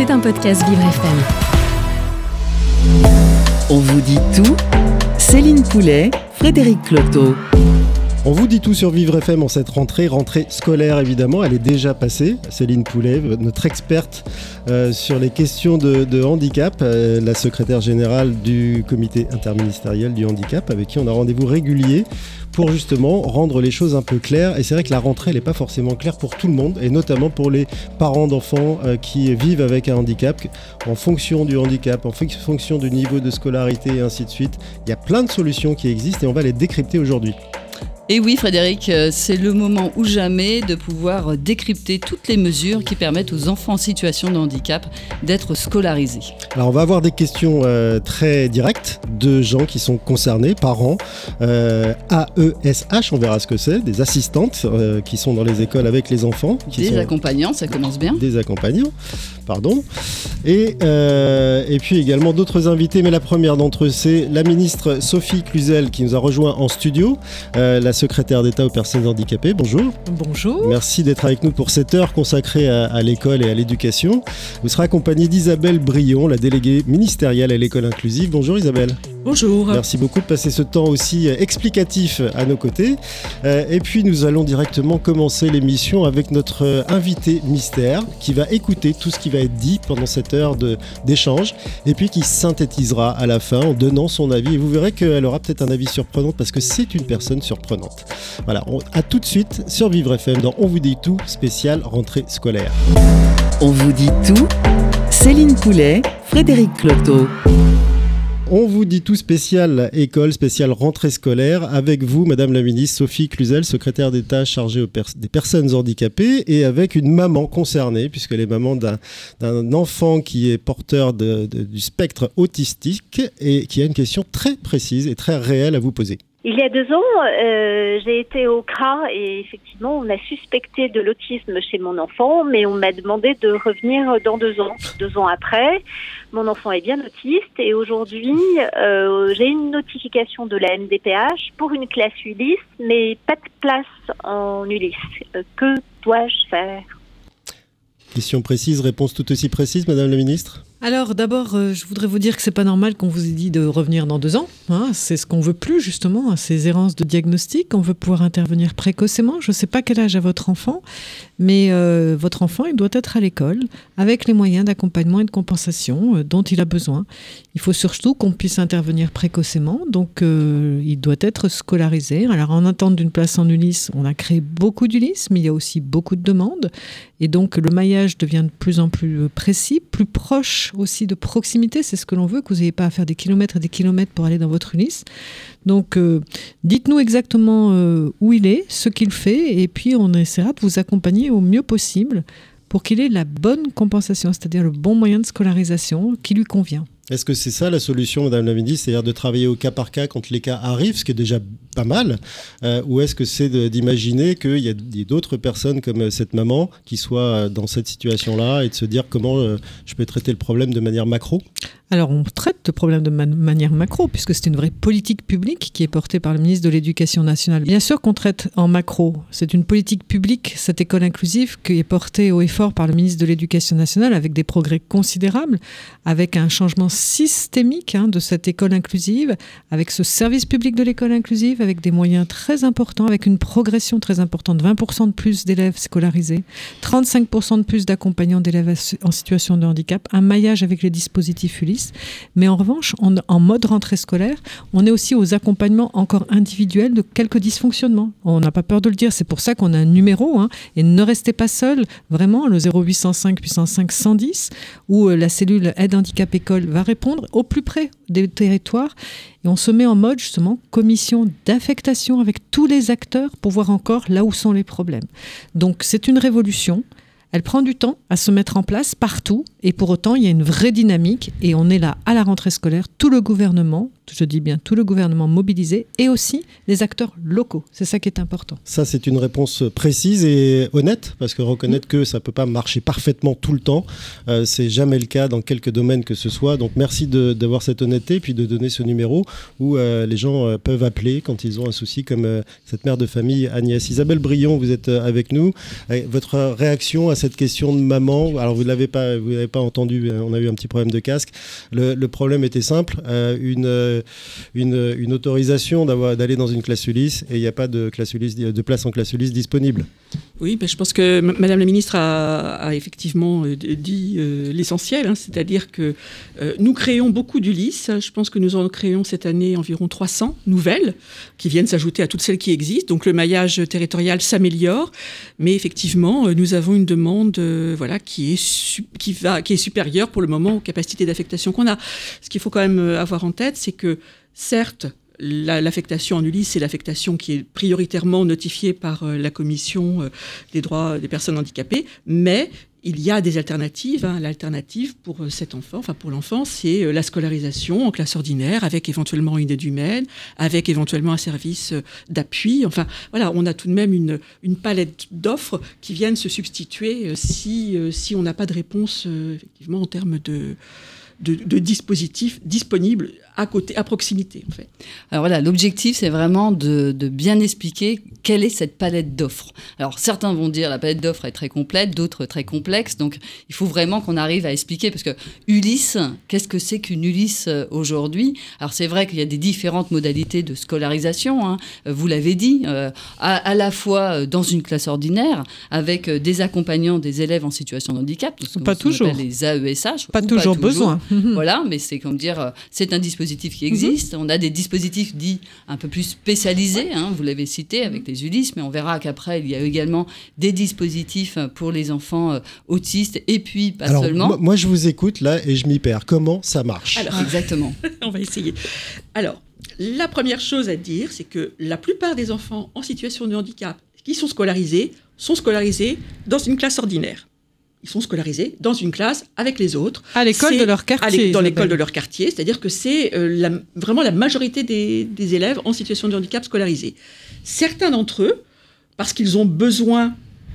C'est un podcast Vivre FM. On vous dit tout Céline Poulet, Frédéric Cloteau. On vous dit tout sur Vivre FM en cette rentrée, rentrée scolaire évidemment, elle est déjà passée. Céline Poulet, notre experte euh, sur les questions de, handicap, euh, la secrétaire générale du comité interministériel du handicap, avec qui on a rendez-vous régulier pour justement rendre les choses un peu claires. Et c'est vrai que la rentrée, n'est pas forcément claire pour tout le monde, et notamment pour les parents d'enfants euh, qui vivent avec un handicap, en fonction du handicap, en fonction du niveau de scolarité et ainsi de suite. Il y a plein de solutions qui existent et on va les décrypter aujourd'hui. Et oui, Frédéric, euh, c'est le moment ou jamais de pouvoir décrypter toutes les mesures qui permettent aux enfants en situation de handicap d'être scolarisés. Alors, on va avoir des questions euh, très directes de gens qui sont concernés, parents, euh, AESH, on verra ce que c'est, des assistantes qui sont dans les écoles avec les enfants. des accompagnants, ça commence bien. Des accompagnants, pardon. Et, et puis également d'autres invités, mais la première d'entre eux, c'est la ministre Sophie Cluzel qui nous a rejoint en studio. la secrétaire d'État aux personnes handicapées. Bonjour. Bonjour. Merci d'être avec nous pour cette heure consacrée à, l'école et à l'éducation. Vous serez accompagné d'Isabelle Brion, la déléguée ministérielle à l'école inclusive. Bonjour Isabelle. Bonjour. Merci beaucoup de passer ce temps aussi explicatif à nos côtés. Euh, et puis nous allons directement commencer l'émission avec notre invité mystère qui va écouter tout ce qui va être dit pendant cette heure d'échange et puis qui synthétisera à la fin en donnant son avis. Et vous verrez qu'elle aura peut-être un avis surprenant parce que c'est une personne surprenante. Voilà, on, à tout de suite sur Vivre FM dans On vous dit tout, spécial rentrée scolaire. On vous dit tout, Céline Poulet, Frédéric Cloteau. On vous dit tout spécial école, spécial rentrée scolaire, avec vous, Madame la Ministre Sophie Cluzel, secrétaire d'État chargée des personnes handicapées, et avec une maman concernée, puisqu'elle est maman d'un enfant qui est porteur du spectre autistique et qui a une question très précise et très réelle à vous poser. Il y a deux ans, euh, j'ai été au CRA et effectivement, on a suspecté de l'autisme chez mon enfant, mais on m'a demandé de revenir dans deux ans. Deux ans après, mon enfant est bien autiste et aujourd'hui, euh, j'ai une notification de la MDPH pour une classe Ulysse, mais pas de place en Ulysse. Euh, que dois-je faire? Question précise, réponse tout aussi précise, Madame la Ministre? Alors d'abord, euh, je voudrais vous dire que c'est pas normal qu'on vous ait dit de revenir dans deux ans. Hein. C'est ce qu'on veut plus justement, hein, ces errances de diagnostic. On veut pouvoir intervenir précocement. Je ne sais pas quel âge a votre enfant, mais euh, votre enfant, il doit être à l'école avec les moyens d'accompagnement et de compensation euh, dont il a besoin. Il faut surtout qu'on puisse intervenir précocement, donc il doit être scolarisé. Alors en attente d'une place en Ulysse, on a créé beaucoup d'Ulysse, mais il y a aussi beaucoup de demandes, et donc le maillage devient de plus en plus précis, plus proche aussi de proximité. C'est ce que l'on veut, que vous n'ayez pas à faire des kilomètres et des kilomètres pour aller dans votre Ulysse. Donc, euh, dites-nous exactement euh, où il est, ce qu'il fait, et puis on essaiera de vous accompagner au mieux possible pour qu'il ait la bonne compensation, c'est-à-dire le bon moyen de scolarisation qui lui convient. Est-ce que c'est ça la solution, Madame la ministre, c'est-à-dire de travailler au cas par cas quand les cas arrivent, ce qui est déjà pas mal, euh, ou est-ce que c'est d'imaginer qu'il y a, d'autres personnes comme euh, cette maman qui soient euh, dans cette situation-là et de se dire comment je peux traiter le problème de manière macro? Alors, on traite le problème de manière macro, puisque c'est une vraie politique publique qui est portée par le ministre de l'Éducation nationale. Bien sûr qu'on traite en macro. C'est une politique publique, cette école inclusive, qui est portée au effort par le ministre de l'Éducation nationale, avec des progrès considérables, avec un changement systémique hein, de cette école inclusive, avec ce service public de l'école inclusive, avec des moyens très importants, avec une progression très importante, 20% de plus d'élèves scolarisés, 35% de plus d'accompagnants d'élèves en situation de handicap, un maillage avec les dispositifs ULIS mais en revanche, en mode rentrée scolaire, on est aussi aux accompagnements encore individuels de quelques dysfonctionnements. On n'a pas peur de le dire, c'est pour ça qu'on a un numéro. Hein, et ne restez pas seul, vraiment, le 0805 805 110, où euh, la cellule aide handicap école va répondre au plus près des territoires. Et on se met en mode justement commission d'affectation avec tous les acteurs pour voir encore là où sont les problèmes. Donc c'est une révolution. Elle prend du temps à se mettre en place partout et pour autant, il y a une vraie dynamique et on est là à la rentrée scolaire, tout le gouvernement, je dis bien tout le gouvernement mobilisé, et aussi les acteurs locaux. C'est ça qui est important. Ça, c'est une réponse précise et honnête, parce que reconnaître que ça ne peut pas marcher parfaitement tout le temps, euh, c'est jamais le cas dans quelques domaines que ce soit. Donc merci d'avoir cette honnêteté, puis de donner ce numéro où euh, les gens euh, peuvent appeler quand ils ont un souci, comme cette mère de famille Agnès. Isabelle Brion, vous êtes avec nous. votre réaction à cette question de maman, alors vous ne l'avez pas, vous pas entendu, on a eu un petit problème de casque. Le, le problème était simple, une, une, une, autorisation d'aller dans une classe Ulysse et il n'y a pas de, classe Ulysse, de place en classe Ulysse disponible. Oui, je pense que Madame la Ministre a, effectivement euh, dit euh, l'essentiel, hein, c'est-à-dire que euh, nous créons beaucoup d'Ulysse. Je pense que nous en créons cette année environ 300 nouvelles qui viennent s'ajouter à toutes celles qui existent. Donc le maillage territorial s'améliore, mais effectivement, nous avons une demande voilà, qui est supérieure pour le moment aux capacités d'affectation qu'on a. Ce qu'il faut quand même avoir en tête, c'est que certes, L'affectation en Ulysse, c'est l'affectation qui est prioritairement notifiée par euh, la Commission euh, des droits des personnes handicapées, mais il y a des alternatives. Hein. L'alternative pour euh, cet enfant, enfin pour l'enfant, c'est la scolarisation en classe ordinaire, avec éventuellement une aide humaine, avec éventuellement un service d'appui. Enfin, voilà, on a tout de même une, palette d'offres qui viennent se substituer si, on n'a pas de réponse, effectivement, en termes de dispositifs disponibles à côté, à proximité, en fait. Alors voilà, l'objectif, c'est vraiment de, bien expliquer quelle est cette palette d'offres. Alors certains vont dire la palette d'offres est très complète, d'autres très complexe. Donc il faut vraiment qu'on arrive à expliquer parce que Ulysse, qu'est-ce que c'est qu'une Ulysse euh, aujourd'hui? Alors c'est vrai qu'il y a des différentes modalités de scolarisation. Hein. Vous l'avez dit, euh, à, la fois euh, dans une classe ordinaire avec des accompagnants des élèves en situation de handicap, pas toujours les AESH, pas, toujours, besoin. voilà, mais c'est comme dire, c'est un dispositif qui existent. On a des dispositifs dits un peu plus spécialisés, hein, vous l'avez cité avec les Ulysses, mais on verra qu'après, il y a également des dispositifs pour les enfants euh, autistes et puis pas seulement. Moi, je vous écoute là et je m'y perds. Comment ça marche Alors, Exactement. on va essayer. Alors, la première chose à dire, c'est que la plupart des enfants en situation de handicap qui sont scolarisés sont scolarisés dans une classe ordinaire ils sont scolarisés dans une classe avec les autres. À l'école de leur quartier. dans l'école de leur quartier, c'est-à-dire que c'est euh, vraiment la majorité des, élèves en situation de handicap scolarisés. Certains d'entre eux, parce qu'ils ont besoin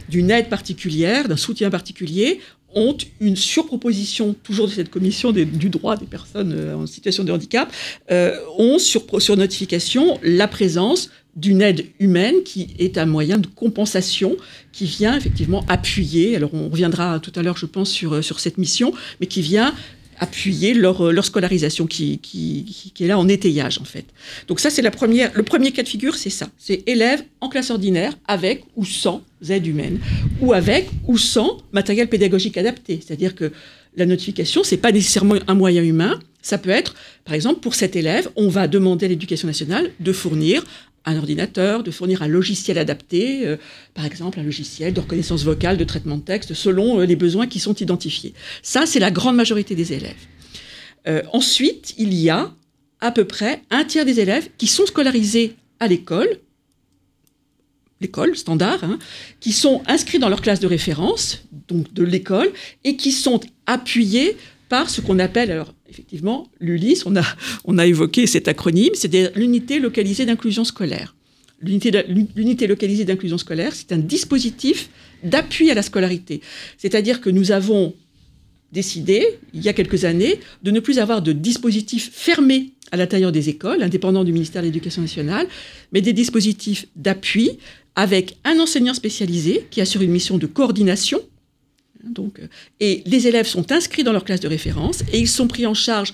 d'une aide particulière, d'un soutien particulier, ont une surproposition, toujours de cette commission du droit des personnes euh, en situation de handicap, euh, ont sur, sur notification la présence d'une aide humaine qui est un moyen de compensation qui vient effectivement appuyer, alors on reviendra tout à l'heure je pense sur, sur cette mission, mais qui vient appuyer leur, leur scolarisation qui, qui, qui, est là en étayage en fait. Donc ça c'est la première, le premier cas de figure c'est ça, c'est élèves en classe ordinaire avec ou sans aide humaine ou avec ou sans matériel pédagogique adapté, c'est-à-dire que la notification c'est pas nécessairement un moyen humain, ça peut être, par exemple, pour cet élève, on va demander à l'éducation nationale de fournir un ordinateur, de fournir un logiciel adapté, euh, par exemple un logiciel de reconnaissance vocale, de traitement de texte, selon euh, les besoins qui sont identifiés. Ça, c'est la grande majorité des élèves. Euh, ensuite, il y a à peu près un tiers des élèves qui sont scolarisés à l'école, l'école standard, hein, qui sont inscrits dans leur classe de référence, donc de l'école, et qui sont appuyés par ce qu'on appelle, alors effectivement, l'ULIS, on a, évoqué cet acronyme, c'est l'unité localisée d'inclusion scolaire. L'unité localisée d'inclusion scolaire, c'est un dispositif d'appui à la scolarité. C'est-à-dire que nous avons décidé, il y a quelques années, de ne plus avoir de dispositifs fermés à l'intérieur des écoles, indépendants du ministère de l'Éducation nationale, mais des dispositifs d'appui avec un enseignant spécialisé qui assure une mission de coordination donc, euh, et les élèves sont inscrits dans leur classe de référence et ils sont pris en charge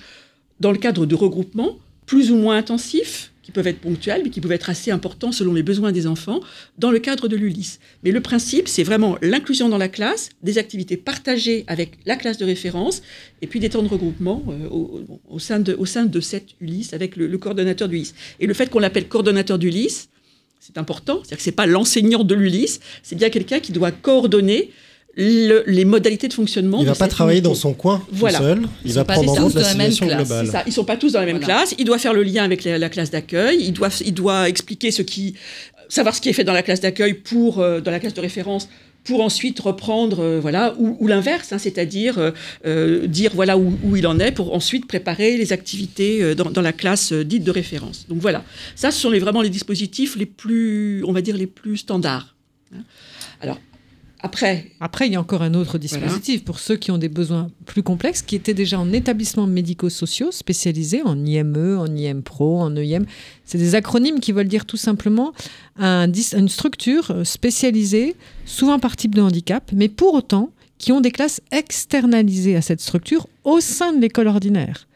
dans le cadre de regroupements plus ou moins intensifs, qui peuvent être ponctuels, mais qui peuvent être assez importants selon les besoins des enfants, dans le cadre de l'ULIS. Mais le principe, c'est vraiment l'inclusion dans la classe, des activités partagées avec la classe de référence, et puis des temps de regroupement euh, au, sein de, cette ULIS avec le, le coordonnateur d'ULIS. Et le fait qu'on l'appelle coordonnateur d'ULIS, c'est important, c'est-à-dire que ce n'est pas l'enseignant de l'ULIS, c'est bien quelqu'un qui doit coordonner les modalités de fonctionnement. Il ne va pas travailler dans son coin tout seul. Il va prendre en compte la situation globale. Ça. Ils ne sont pas tous dans la même classe. Il doit faire le lien avec la, classe d'accueil. Il doit, il doit expliquer ce qui, savoir ce qui est fait dans la classe d'accueil pour, euh, dans la classe de référence pour ensuite reprendre, euh, voilà, ou, l'inverse, hein, c'est-à-dire euh, euh, dire voilà où, où, il en est pour ensuite préparer les activités dans, dans, la classe dite de référence. Donc voilà, ça ce sont les, vraiment les dispositifs les plus, on va dire, les plus standards. Après. Après, il y a encore un autre dispositif pour ceux qui ont des besoins plus complexes, qui étaient déjà en établissements médico-sociaux spécialisés, en IME, en IM Pro, en EIM. C'est des acronymes qui veulent dire tout simplement un, une structure spécialisée, souvent par type de handicap, mais pour autant qui ont des classes externalisées à cette structure au sein de l'école ordinaire.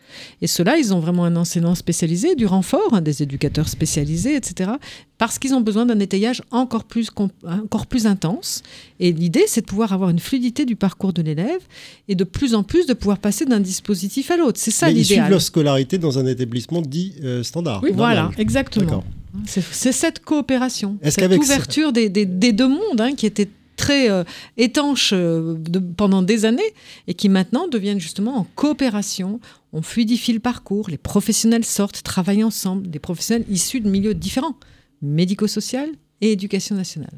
Et ceux-là, ils ont vraiment un enseignant spécialisé, du renfort, hein, des éducateurs spécialisés, etc. Parce qu'ils ont besoin d'un étayage encore plus, encore plus intense. Et l'idée, c'est de pouvoir avoir une fluidité du parcours de l'élève et de plus en plus de pouvoir passer d'un dispositif à l'autre. C'est ça l'idéal. Ils suivent leur scolarité dans un établissement dit euh, standard. Oui, voilà, exactement. C'est cette coopération, cette ouverture des, des, deux mondes hein, qui était très euh, étanches euh, pendant des années et qui maintenant deviennent justement en coopération. On fluidifie le parcours, les professionnels sortent, travaillent ensemble, des professionnels issus de milieux différents, médico-social et éducation nationale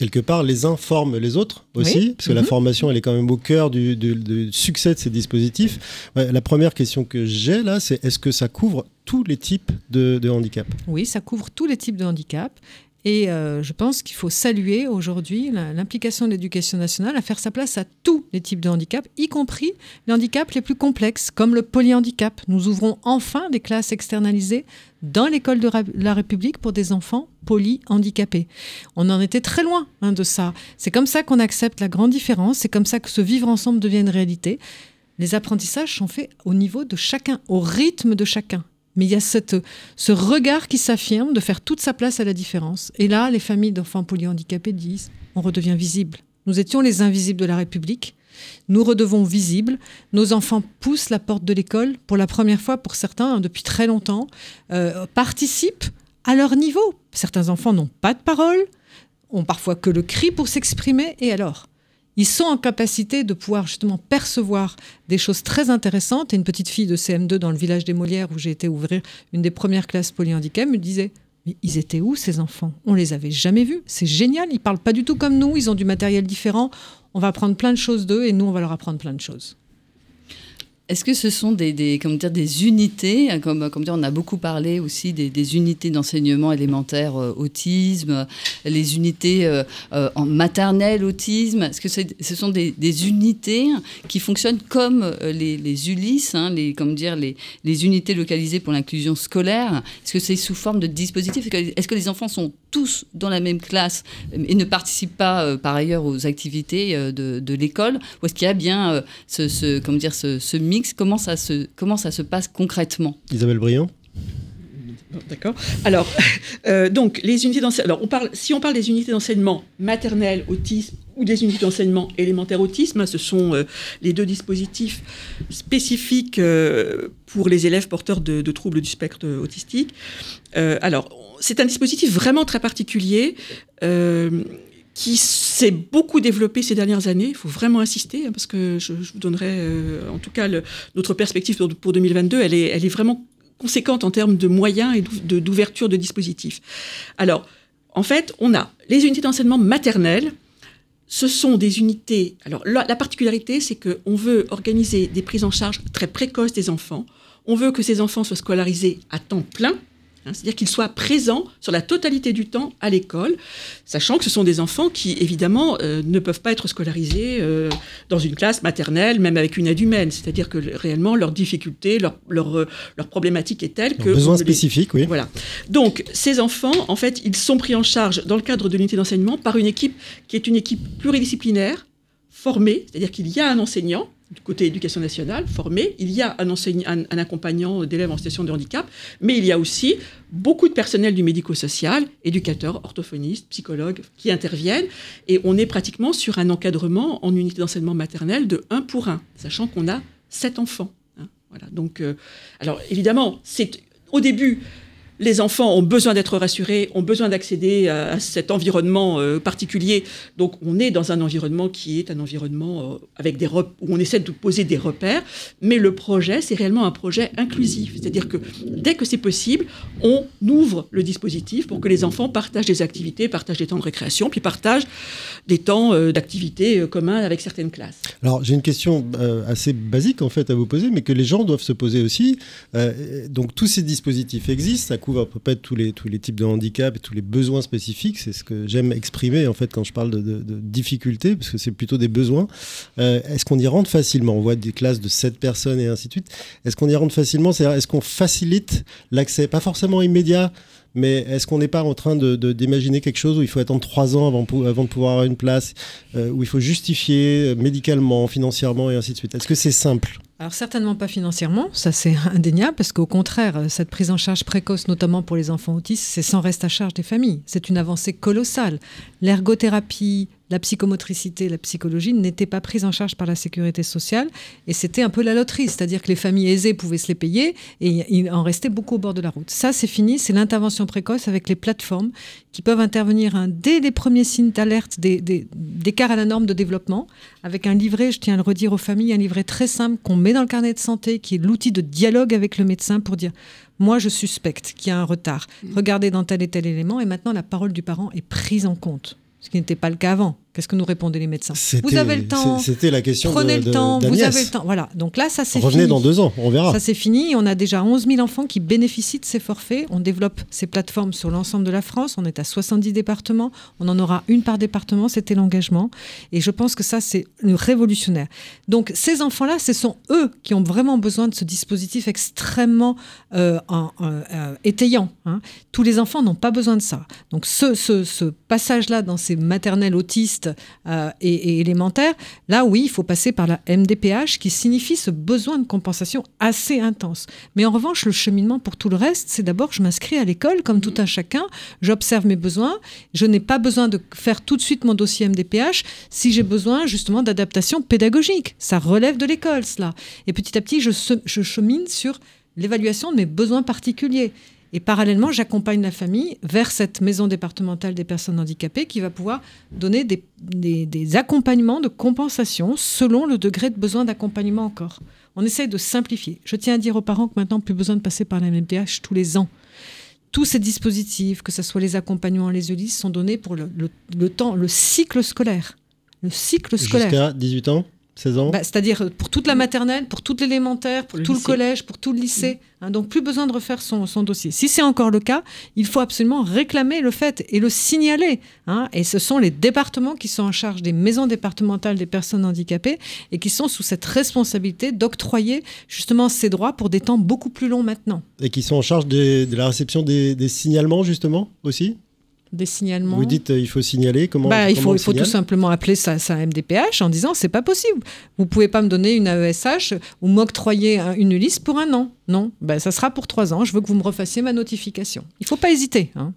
quelque part, les uns forment les autres aussi, parce que la mhm. formation, elle est quand même au cœur du, succès de ces dispositifs. la première question que j'ai là, c'est est-ce que ça couvre tous les types de, de handicap Oui, ça couvre tous les types de handicap. Et euh, je pense qu'il faut saluer aujourd'hui l'implication de l'éducation nationale à faire sa place à tous les types de handicap, y compris les handicaps les plus complexes, comme le polyhandicap. Nous ouvrons enfin des classes externalisées dans l'école de la République pour des enfants polyhandicapés. On en était très loin hein, de ça. C'est comme ça qu'on accepte la grande différence, c'est comme ça que ce vivre ensemble devient une réalité. Les apprentissages sont faits au niveau de chacun, au rythme de chacun. Mais il y a cette, ce regard qui s'affirme de faire toute sa place à la différence. Et là, les familles d'enfants polyhandicapés disent on redevient visible. Nous étions les invisibles de la République. Nous redevons visibles. Nos enfants poussent la porte de l'école pour la première fois, pour certains, hein, depuis très longtemps, euh, participent à leur niveau. Certains enfants n'ont pas de parole, ont parfois que le cri pour s'exprimer. Et alors? Ils sont en capacité de pouvoir justement percevoir des choses très intéressantes. Et une petite fille de CM2 dans le village des Molières, où j'ai été ouvrir une des premières classes polyhandicap, me disait mais ils étaient où ces enfants? On les avait jamais vus. C'est génial. Ils parlent pas du tout comme nous. Ils ont du matériel différent. On va apprendre plein de choses d'eux et nous on va leur apprendre plein de choses. Est-ce que ce sont des, des, dire, des unités, hein, comme, comme dire, on a beaucoup parlé aussi des, unités d'enseignement élémentaire euh, autisme, les unités euh, euh, en maternelle autisme. Est-ce que ce sont des, unités qui fonctionnent comme les, les Ulysses, hein, les, comme dire, les, les unités localisées pour l'inclusion scolaire? Est-ce que c'est sous forme de dispositifs? Est-ce que les enfants sont tous dans la même classe et ne participent pas par ailleurs aux activités de, de l'école? Ou est-ce qu'il y a bien ce, ce, comment dire, ce, ce mix comment ça se, comment ça se passe concrètement Isabelle Briand D'accord. Alors, euh, donc, les unités d'enseignement. Alors, on parle, si on parle des unités d'enseignement maternel autisme ou des unités d'enseignement élémentaire autisme, ce sont euh, les deux dispositifs spécifiques euh, pour les élèves porteurs de, de troubles du spectre autistique. alors, c'est un dispositif vraiment très particulier qui s'est beaucoup développé ces dernières années. Il faut vraiment insister, hein, parce que je, vous donnerai, euh, en tout cas, notre perspective pour, 2022, elle est, vraiment conséquente en termes de moyens et d'ouverture de, dispositifs. Alors, en fait, on a les unités d'enseignement maternel. Ce sont des unités. Alors, la, la particularité, c'est qu'on veut organiser des prises en charge très précoces des enfants. On veut que ces enfants soient scolarisés à temps plein Hein, c'est-à-dire qu'ils soient présents sur la totalité du temps à l'école, sachant que ce sont des enfants qui, évidemment, euh, ne peuvent pas être scolarisés euh, dans une classe maternelle, même avec une aide humaine. C'est-à-dire que réellement, leur difficulté, leur, leur, euh, leur problématique est telle que... Besoin spécifique, oui. Voilà. Donc, ces enfants, en fait, ils sont pris en charge dans le cadre de l'unité d'enseignement par une équipe qui est une équipe pluridisciplinaire, formée, c'est-à-dire qu'il y a un enseignant, du côté éducation nationale, formé. Il y a un, enseignant, un, accompagnant d'élèves en situation de handicap, mais il y a aussi beaucoup de personnel du médico-social, éducateurs, orthophonistes, psychologues qui interviennent. Et on est pratiquement sur un encadrement en unité d'enseignement maternel de 1 pour 1, sachant qu'on a 7 enfants. Hein. voilà. Donc, euh, alors évidemment, c'est au début les enfants ont besoin d'être rassurés, ont besoin d'accéder à, cet environnement euh, particulier. Donc on est dans un environnement qui est un environnement euh, avec des où on essaie de poser des repères, mais le projet, c'est réellement un projet inclusif. C'est-à-dire que dès que c'est possible, on ouvre le dispositif pour que les enfants partagent des activités, partagent des temps de récréation, puis partagent des temps euh, d'activité communs avec certaines classes. Alors j'ai une question assez basique en fait à vous poser, mais que les gens doivent se poser aussi. donc tous ces dispositifs existent, ça à peu près tous les, tous les types de handicap et tous les besoins spécifiques. C'est ce que j'aime exprimer en fait quand je parle de, difficultés, parce que c'est plutôt des besoins. Euh, est-ce qu'on y rentre facilement? On voit des classes de 7 personnes et ainsi de suite. Est-ce qu'on y rentre facilement? C'est-à-dire, est-ce qu'on facilite l'accès? Pas forcément immédiat, mais est-ce qu'on n'est pas en train d'imaginer quelque chose où il faut attendre trois ans avant, avant de pouvoir avoir une place, euh, où il faut justifier euh, médicalement, financièrement et ainsi de suite? Est-ce que c'est simple? Alors certainement pas financièrement, ça c'est indéniable, parce qu'au contraire, cette prise en charge précoce, notamment pour les enfants autistes, c'est sans reste à charge des familles. C'est une avancée colossale. L'ergothérapie, la psychomotricité, la psychologie n'étaient pas prises en charge par la sécurité sociale et c'était un peu la loterie, c'est-à-dire que les familles aisées pouvaient se les payer et il en restait beaucoup au bord de la route. Ça, c'est fini, c'est l'intervention précoce avec les plateformes qui peuvent intervenir hein, dès les premiers signes d'alerte d'écart à la norme de développement, avec un livret, je tiens à le redire aux familles, un livret très simple qu'on met dans le carnet de santé, qui est l'outil de dialogue avec le médecin pour dire moi je suspecte qu'il y a un retard, regardez dans tel et tel élément, et maintenant la parole du parent est prise en compte ce qui n'était pas le cas avant. Qu'est-ce que nous répondaient les médecins Vous avez le temps. C'était la question. Prenez le temps. Vous avez le temps. Voilà. Donc là, ça c'est fini. Revenez dans deux ans, on verra. Ça c'est fini. On a déjà 11 000 enfants qui bénéficient de ces forfaits. On développe ces plateformes sur l'ensemble de la France. On est à 70 départements. On en aura une par département. C'était l'engagement. Et je pense que ça c'est révolutionnaire. Donc ces enfants-là, ce sont eux qui ont vraiment besoin de ce dispositif extrêmement euh, euh, étayant. Hein. Tous les enfants n'ont pas besoin de ça. Donc ce, ce, ce passage-là dans ces maternelles autistes euh, et, élémentaire, là oui, il faut passer par la MDPH qui signifie ce besoin de compensation assez intense. Mais en revanche, le cheminement pour tout le reste, c'est d'abord je m'inscris à l'école comme tout un chacun, j'observe mes besoins, je n'ai pas besoin de faire tout de suite mon dossier MDPH si j'ai besoin justement d'adaptation pédagogique. Ça relève de l'école, cela. Et petit à petit, je, je chemine sur l'évaluation de mes besoins particuliers. Et parallèlement, j'accompagne la famille vers cette maison départementale des personnes handicapées qui va pouvoir donner des, accompagnements de compensation selon le degré de besoin d'accompagnement encore. On essaye de simplifier. Je tiens à dire aux parents que maintenant, plus besoin de passer par la MDPH tous les ans. Tous ces dispositifs, que ce soit les accompagnements, les ULIS, sont donnés pour le, le temps, le cycle scolaire. Le cycle scolaire. Jusqu'à 18 ans? Bah, c'est-à-dire pour toute la maternelle, pour tout l'élémentaire, pour tout le collège, pour tout le lycée. Hein, donc plus besoin de refaire son, dossier. Si c'est encore le cas, il faut absolument réclamer le fait et le signaler. Hein. et ce sont les départements qui sont en charge des maisons départementales des personnes handicapées et qui sont sous cette responsabilité d'octroyer justement ces droits pour des temps beaucoup plus longs maintenant. Et qui sont en charge de la réception des signalements justement aussi? Des signalements. Vous dites euh, il faut signaler comment bah, Il faut, il faut tout simplement appeler ça, ça MDPH en disant c'est pas possible. Vous pouvez pas me donner une AESH ou m'octroyer une liste pour un an. Non, bah, ça sera pour trois ans. Je veux que vous me refassiez ma notification. Il faut pas hésiter. Hein.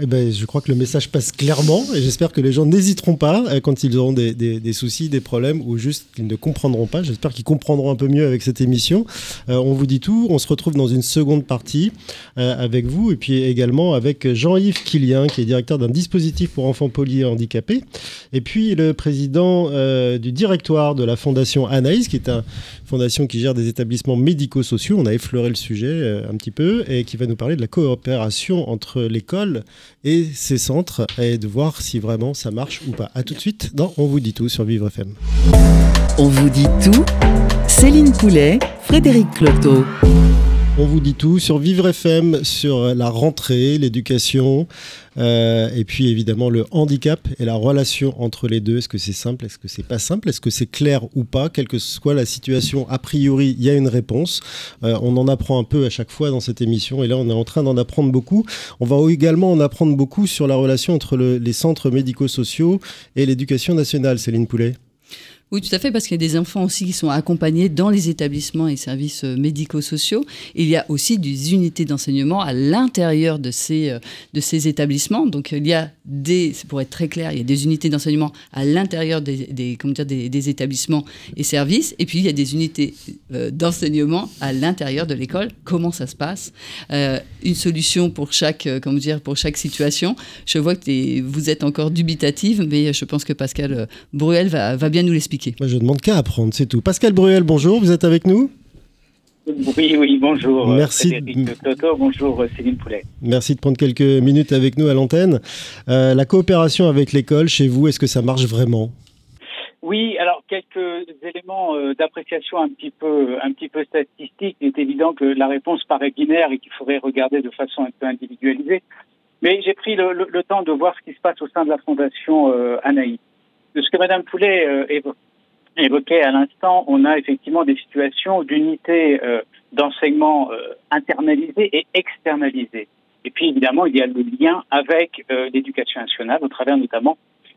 Eh ben, je crois que le message passe clairement et j'espère que les gens n'hésiteront pas euh, quand ils auront des, soucis, des problèmes ou juste qu'ils ne comprendront pas. J'espère qu'ils comprendront un peu mieux avec cette émission. Euh, on vous dit tout. On se retrouve dans une seconde partie euh, avec vous et puis également avec Jean-Yves Quilien qui est directeur d'un dispositif pour enfants polyhandicapés et puis le président du directoire de la fondation Anaïs qui est une fondation qui gère des établissements médico-sociaux. On a effleuré le sujet un petit peu et qui va nous parler de la coopération entre l'école et ses centres et de voir si vraiment ça marche ou pas. A tout de suite dans On vous dit tout sur Vivre FM. On vous dit tout. Céline Poulet, Frédéric Cloteau. On vous dit tout sur Vivre FM, sur la rentrée, l'éducation, euh, et puis évidemment le handicap et la relation entre les deux. Est-ce que c'est simple? Est-ce que c'est pas simple? Est-ce que c'est clair ou pas? Quelle que soit la situation, a priori, il y a une réponse. Euh, on en apprend un peu à chaque fois dans cette émission, et là on est en train d'en apprendre beaucoup. On va également en apprendre beaucoup sur la relation entre les centres médico-sociaux et l'éducation nationale, Céline Poulet. Oui, tout à fait, parce qu'il y a des enfants aussi qui sont accompagnés dans les établissements et services euh, médico-sociaux. Il y a aussi des unités d'enseignement à l'intérieur de ces, euh, de ces établissements. Donc, il y a des, pour être très clair, il y a des unités d'enseignement à l'intérieur des, des, comment dire, des, établissements et services. Et puis, il y a des unités euh, d'enseignement à l'intérieur de l'école. Comment ça se passe? Une solution pour chaque, comment dire, pour chaque situation. Je vois que vous êtes encore dubitative, mais je pense que Pascal Bruel va, va bien nous l'expliquer. Moi, je demande qu'à apprendre, c'est tout. Pascal Bruel, bonjour, vous êtes avec nous oui, oui, bonjour. Euh, Merci. bonjour euh, Céline Poulet. Merci de prendre quelques minutes avec nous à l'antenne. Euh, la coopération avec l'école, chez vous, est-ce que ça marche vraiment? Oui, alors quelques éléments d'appréciation un petit peu un petit peu statistiques. Il est évident que la réponse paraît binaire et qu'il faudrait regarder de façon un peu individualisée. Mais j'ai pris le, temps de voir ce qui se passe au sein de la fondation Anaïs de ce que Madame Poulet euh, évoquait à l'instant, on a effectivement des situations d'unité euh, d'enseignement euh, internalisées et externalisées. Et puis évidemment, il y a le lien avec l'éducation nationale, au travers notamment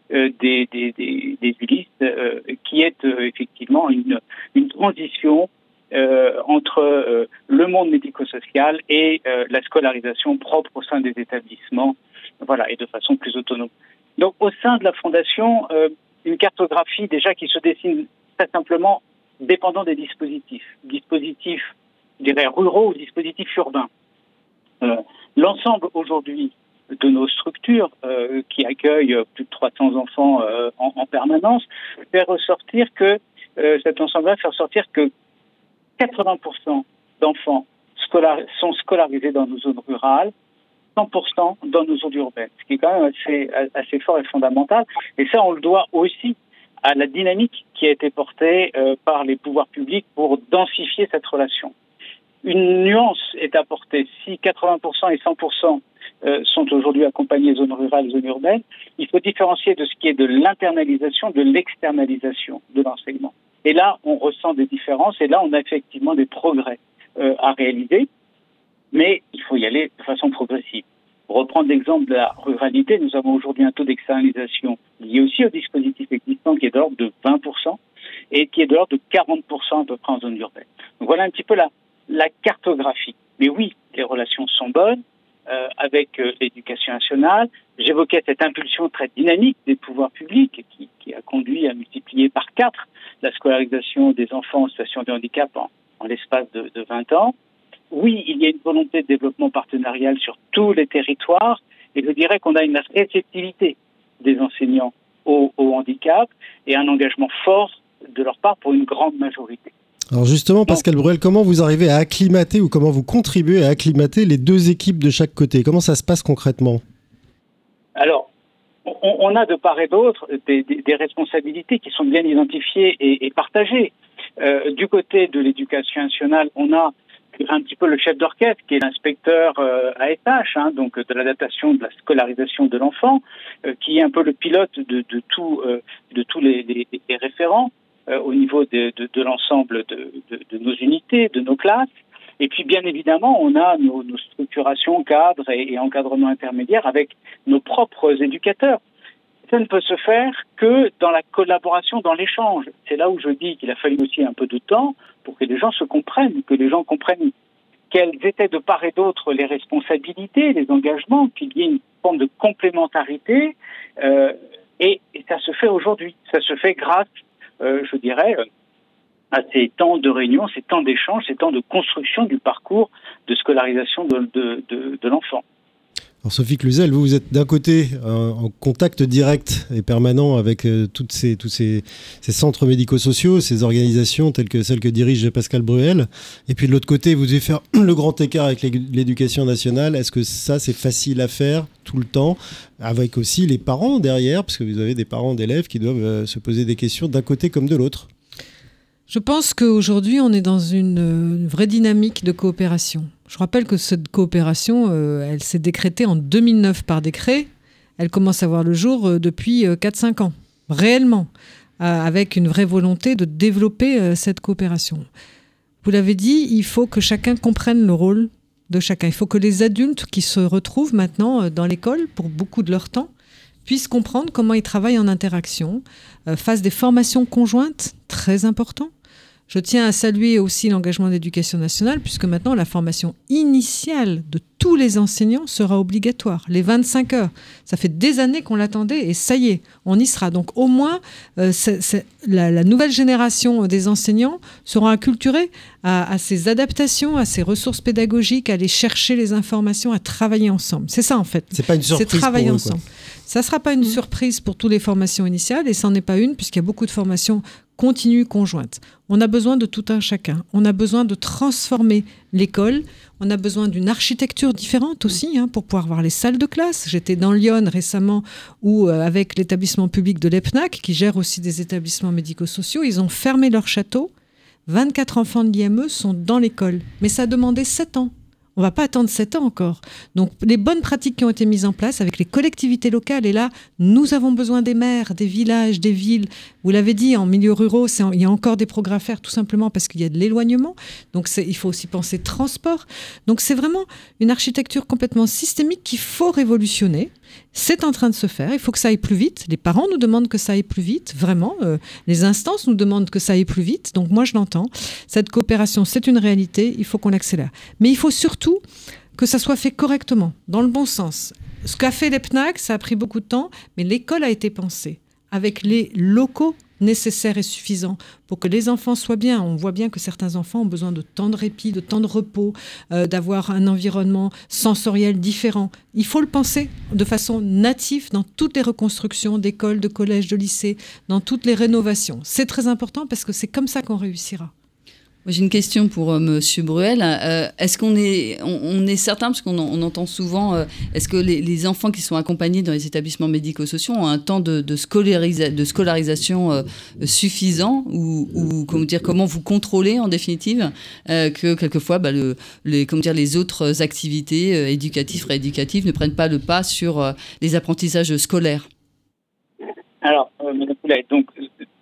des, des, des, des ULIS, qui est effectivement une, une transition entre le monde médico-social et la scolarisation propre au sein des établissements, voilà, et de façon plus autonome. Donc, au sein de la fondation, une cartographie déjà qui se dessine très simplement dépendant des dispositifs. Dispositifs, ruraux ou dispositifs urbains. Euh, l'ensemble aujourd'hui de nos structures euh, qui accueillent plus de 300 enfants euh, en, permanence fait ressortir que cet ensemble-là fait ressortir que 80% d'enfants sont scolarisés dans nos zones rurales, 100% dans nos zones urbaines, ce qui est quand même assez, assez fort et fondamental. Et ça, on le doit aussi à la dynamique qui a été portée euh, par les pouvoirs publics pour densifier cette relation. Une nuance est apportée. Si 80% et 100% euh, sont aujourd'hui accompagnés zones rurales zones urbaines, il faut différencier de ce qui est de l'internalisation, de l'externalisation de l'enseignement. Et là, on ressent des différences et là, on a effectivement des progrès euh, à réaliser mais il faut y aller de façon progressive. Pour reprendre l'exemple de la ruralité, nous avons aujourd'hui un taux d'externalisation lié aussi au dispositif existant qui est de l'ordre de 20% et qui est de l'ordre de 40% à peu près en zone urbaine. Donc voilà un petit peu la, la cartographie. Mais oui, les relations sont bonnes euh, avec euh, l'éducation nationale. J'évoquais cette impulsion très dynamique des pouvoirs publics qui, qui, a conduit à multiplier par quatre la scolarisation des enfants en situation de handicap en, en l'espace de, de 20 ans oui, il y a une volonté de développement partenarial sur tous les territoires, et je dirais qu'on a une réceptivité des enseignants au, handicap et un engagement fort de leur part pour une grande majorité. Alors justement, Pascal Bruel, comment vous arrivez à acclimater ou comment vous contribuez à acclimater les deux équipes de chaque côté? Comment ça se passe concrètement? Alors, on, a de part et d'autre des, responsabilités qui sont bien identifiées et, partagées. Euh, du côté de l'éducation nationale, on a un petit peu le chef d'orchestre, qui est l'inspecteur euh, ASH, hein, donc de l'adaptation de la scolarisation de l'enfant, euh, qui est un peu le pilote de, de tout, euh, de tous les, les, les référents euh, au niveau de, de, de l'ensemble de, de, nos unités, de nos classes. Et puis, bien évidemment, on a nos, nos structurations cadres et, et encadrement intermédiaire avec nos propres éducateurs ça ne peut se faire que dans la collaboration, dans l'échange. C'est là où je dis qu'il a fallu aussi un peu de temps pour que les gens se comprennent, que les gens comprennent quelles étaient de part et d'autre les responsabilités, les engagements, qu'il y ait une forme de complémentarité. Euh, et, et, ça se fait aujourd'hui. Ça se fait grâce, euh, je dirais, à ces temps de réunion, ces temps d'échange, ces temps de construction du parcours de scolarisation de, de, de, de l'enfant. Sophie Cluzel, vous, êtes d'un côté euh, en contact direct et permanent avec euh, tous ces, centres médico-sociaux, ces organisations telles que celles que dirige Pascal Bruel, et puis de l'autre côté, vous devez faire le grand écart avec l'éducation nationale. Est-ce que ça, c'est facile à faire tout le temps, avec aussi les parents derrière, parce que vous avez des parents d'élèves qui doivent euh, se poser des questions d'un côté comme de l'autre je pense qu'aujourd'hui, on est dans une, vraie dynamique de coopération. Je rappelle que cette coopération, euh, elle s'est décrétée en 2009 par décret. Elle commence à voir le jour euh, depuis 4-5 euh, ans, réellement, avec une vraie volonté de développer cette coopération. Vous l'avez dit, il faut que chacun comprenne le rôle de chacun. Il faut que les adultes qui se retrouvent maintenant dans l'école pour beaucoup de leur temps puissent comprendre comment ils travaillent en interaction, fassent des formations conjointes, très important. Je tiens à saluer aussi l'engagement d'éducation nationale, puisque maintenant la formation initiale de tous les enseignants sera obligatoire, les 25 heures. Ça fait des années qu'on l'attendait et ça y est, on y sera. Donc au moins, euh, la, nouvelle génération des enseignants sera acculturée à, ces adaptations, à ces ressources pédagogiques, à aller chercher les informations, à travailler ensemble. C'est ça en fait. C'est pas une surprise. C'est travailler ensemble. Ça ne sera pas une mmh. surprise pour toutes les formations initiales et ça n'en est pas une puisqu'il y a beaucoup de formations continue conjointe. On a besoin de tout un chacun. On a besoin de transformer l'école. On a besoin d'une architecture différente aussi hein, pour pouvoir voir les salles de classe. J'étais dans Lyon récemment où, euh, avec l'établissement public de l'EPNAC, qui gère aussi des établissements médico-sociaux, ils ont fermé leur château. 24 enfants de l'IME sont dans l'école. Mais ça a demandé 7 ans. On va pas attendre sept ans encore. Donc les bonnes pratiques qui ont été mises en place avec les collectivités locales, et là, nous avons besoin des maires, des villages, des villes. Vous l'avez dit, en milieu ruraux, il y a encore des progrès à faire tout simplement parce qu'il y a de l'éloignement. Donc il faut aussi penser transport. Donc c'est vraiment une architecture complètement systémique qu'il faut révolutionner. C'est en train de se faire. Il faut que ça aille plus vite. Les parents nous demandent que ça aille plus vite, vraiment. Euh, les instances nous demandent que ça aille plus vite. Donc moi, je l'entends. Cette coopération, c'est une réalité. Il faut qu'on l'accélère. Mais il faut surtout que ça soit fait correctement, dans le bon sens. Ce qu'a fait l'EPNAC, ça a pris beaucoup de temps, mais l'école a été pensée avec les locaux nécessaire et suffisant pour que les enfants soient bien. On voit bien que certains enfants ont besoin de temps de répit, de temps de repos, euh, d'avoir un environnement sensoriel différent. Il faut le penser de façon native dans toutes les reconstructions d'écoles, de collèges, de lycées, dans toutes les rénovations. C'est très important parce que c'est comme ça qu'on réussira. J'ai une question pour euh, Monsieur Bruel. Euh, est-ce qu'on est, on, est certain, parce qu'on on entend souvent, euh, est-ce que les, enfants qui sont accompagnés dans les établissements médico-sociaux ont un temps de, scolarisation suffisant ou, comment dire, comment vous contrôlez en définitive que quelquefois bah, le, les, comment dire, les autres activités éducatives, rééducatives ne prennent pas le pas sur les apprentissages scolaires? Alors, Madame Poulet, donc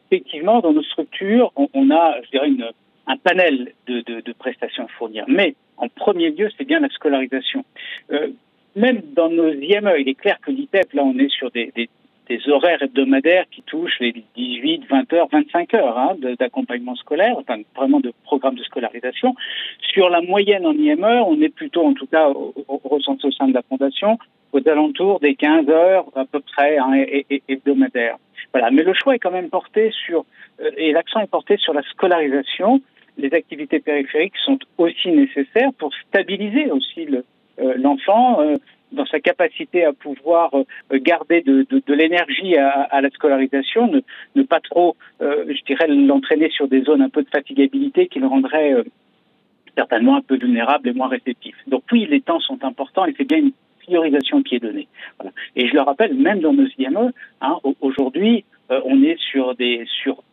effectivement, dans nos structures, on, on a, je dirais, une un panel de, de, de, prestations à fournir. Mais en premier lieu, c'est bien la scolarisation. Euh, même dans nos IME, il est clair que l'ITEP, là, on est sur des, des, des, horaires hebdomadaires qui touchent les 18, 20 heures, 25 heures hein, d'accompagnement scolaire, enfin vraiment de programme de scolarisation. Sur la moyenne en IME, on est plutôt, en tout cas, au, au, au sein de la fondation, aux alentours des 15 heures à peu près hein, hebdomadaires. Voilà. Mais le choix est quand même porté sur, euh, et l'accent est porté sur la scolarisation les activités périphériques sont aussi nécessaires pour stabiliser aussi euh, l'enfant euh, dans sa capacité à pouvoir euh, garder de, l'énergie à, la scolarisation, ne, pas trop, je dirais, l'entraîner sur des zones un peu de fatigabilité qui le rendraient certainement un peu vulnérable et moins réceptif. Donc oui, les temps sont importants et c'est bien une priorisation qui est donnée. Et je le rappelle, même dans nos IME, hein, aujourd'hui, on est sur des, sur,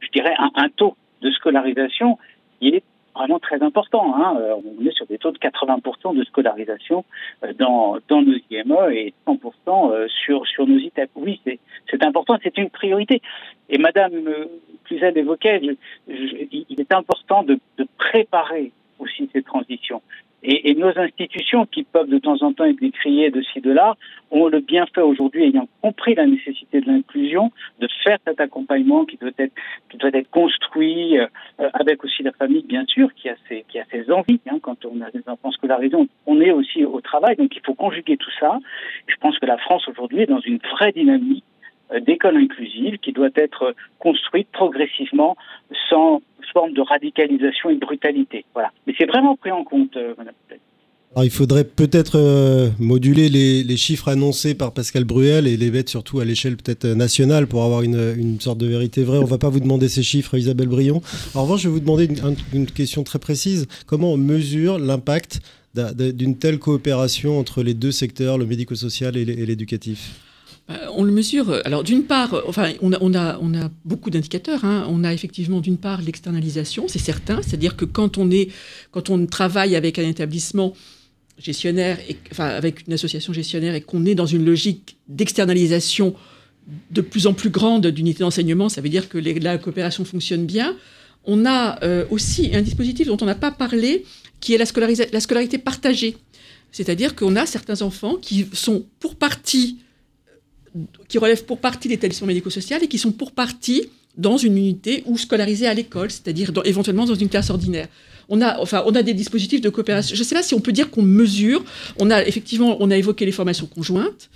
je dirais, un taux de scolarisation qui est vraiment très important. Hein. Euh, on est sur des taux de 80% de scolarisation euh, dans, nos IME et 100% euh, sur, sur nos ITEP. Oui, c'est important, c'est une priorité. Et Madame Cluzel évoquait, il est important de préparer aussi ces transitions. Et, et, nos institutions, qui peuvent de temps en temps être décriées de ci, de là, ont le bien fait aujourd'hui, ayant compris la nécessité de l'inclusion, de faire cet accompagnement qui doit être, qui doit être construit euh, avec aussi la famille, bien sûr, qui a ses, qui a ses envies. Hein, quand on a des enfants scolarisés, on, on est aussi au travail, donc il faut conjuguer tout ça. Je pense que la France aujourd'hui est dans une vraie dynamique euh, d'école inclusive qui doit être construite progressivement sans forme de radicalisation et de brutalité. Voilà. Mais c'est vraiment pris en compte, euh, Madame alors, il faudrait peut-être euh, moduler les, chiffres annoncés par Pascal Bruel et les mettre surtout à l'échelle peut-être nationale pour avoir une, sorte de vérité vraie. On ne va pas vous demander ces chiffres, Isabelle Brion. En revanche, je vais vous demander une, une question très précise. Comment on mesure l'impact d'une telle coopération entre les deux secteurs, le médico-social et l'éducatif? On le mesure. Alors, d'une part, euh, enfin, on a, on a, on a beaucoup d'indicateurs. Hein. On a effectivement, d'une part, l'externalisation, c'est certain. C'est-à-dire que quand on, est, quand on travaille avec un établissement gestionnaire, et, enfin, avec une association gestionnaire, et qu'on est dans une logique d'externalisation de plus en plus grande d'unités d'enseignement, ça veut dire que la coopération fonctionne bien. On a euh, aussi un dispositif dont on n'a pas parlé, qui est la scolarité partagée. C'est-à-dire qu'on a certains enfants qui sont pour partie qui relèvent pour partie de l'établissement médico-social et qui sont pour partie dans une unité ou scolarisés à l'école, c'est-à-dire éventuellement dans une classe ordinaire. On a, enfin, on a des dispositifs de coopération. Je ne sais pas si on peut dire qu'on mesure. On a effectivement, on a évoqué les formations conjointes.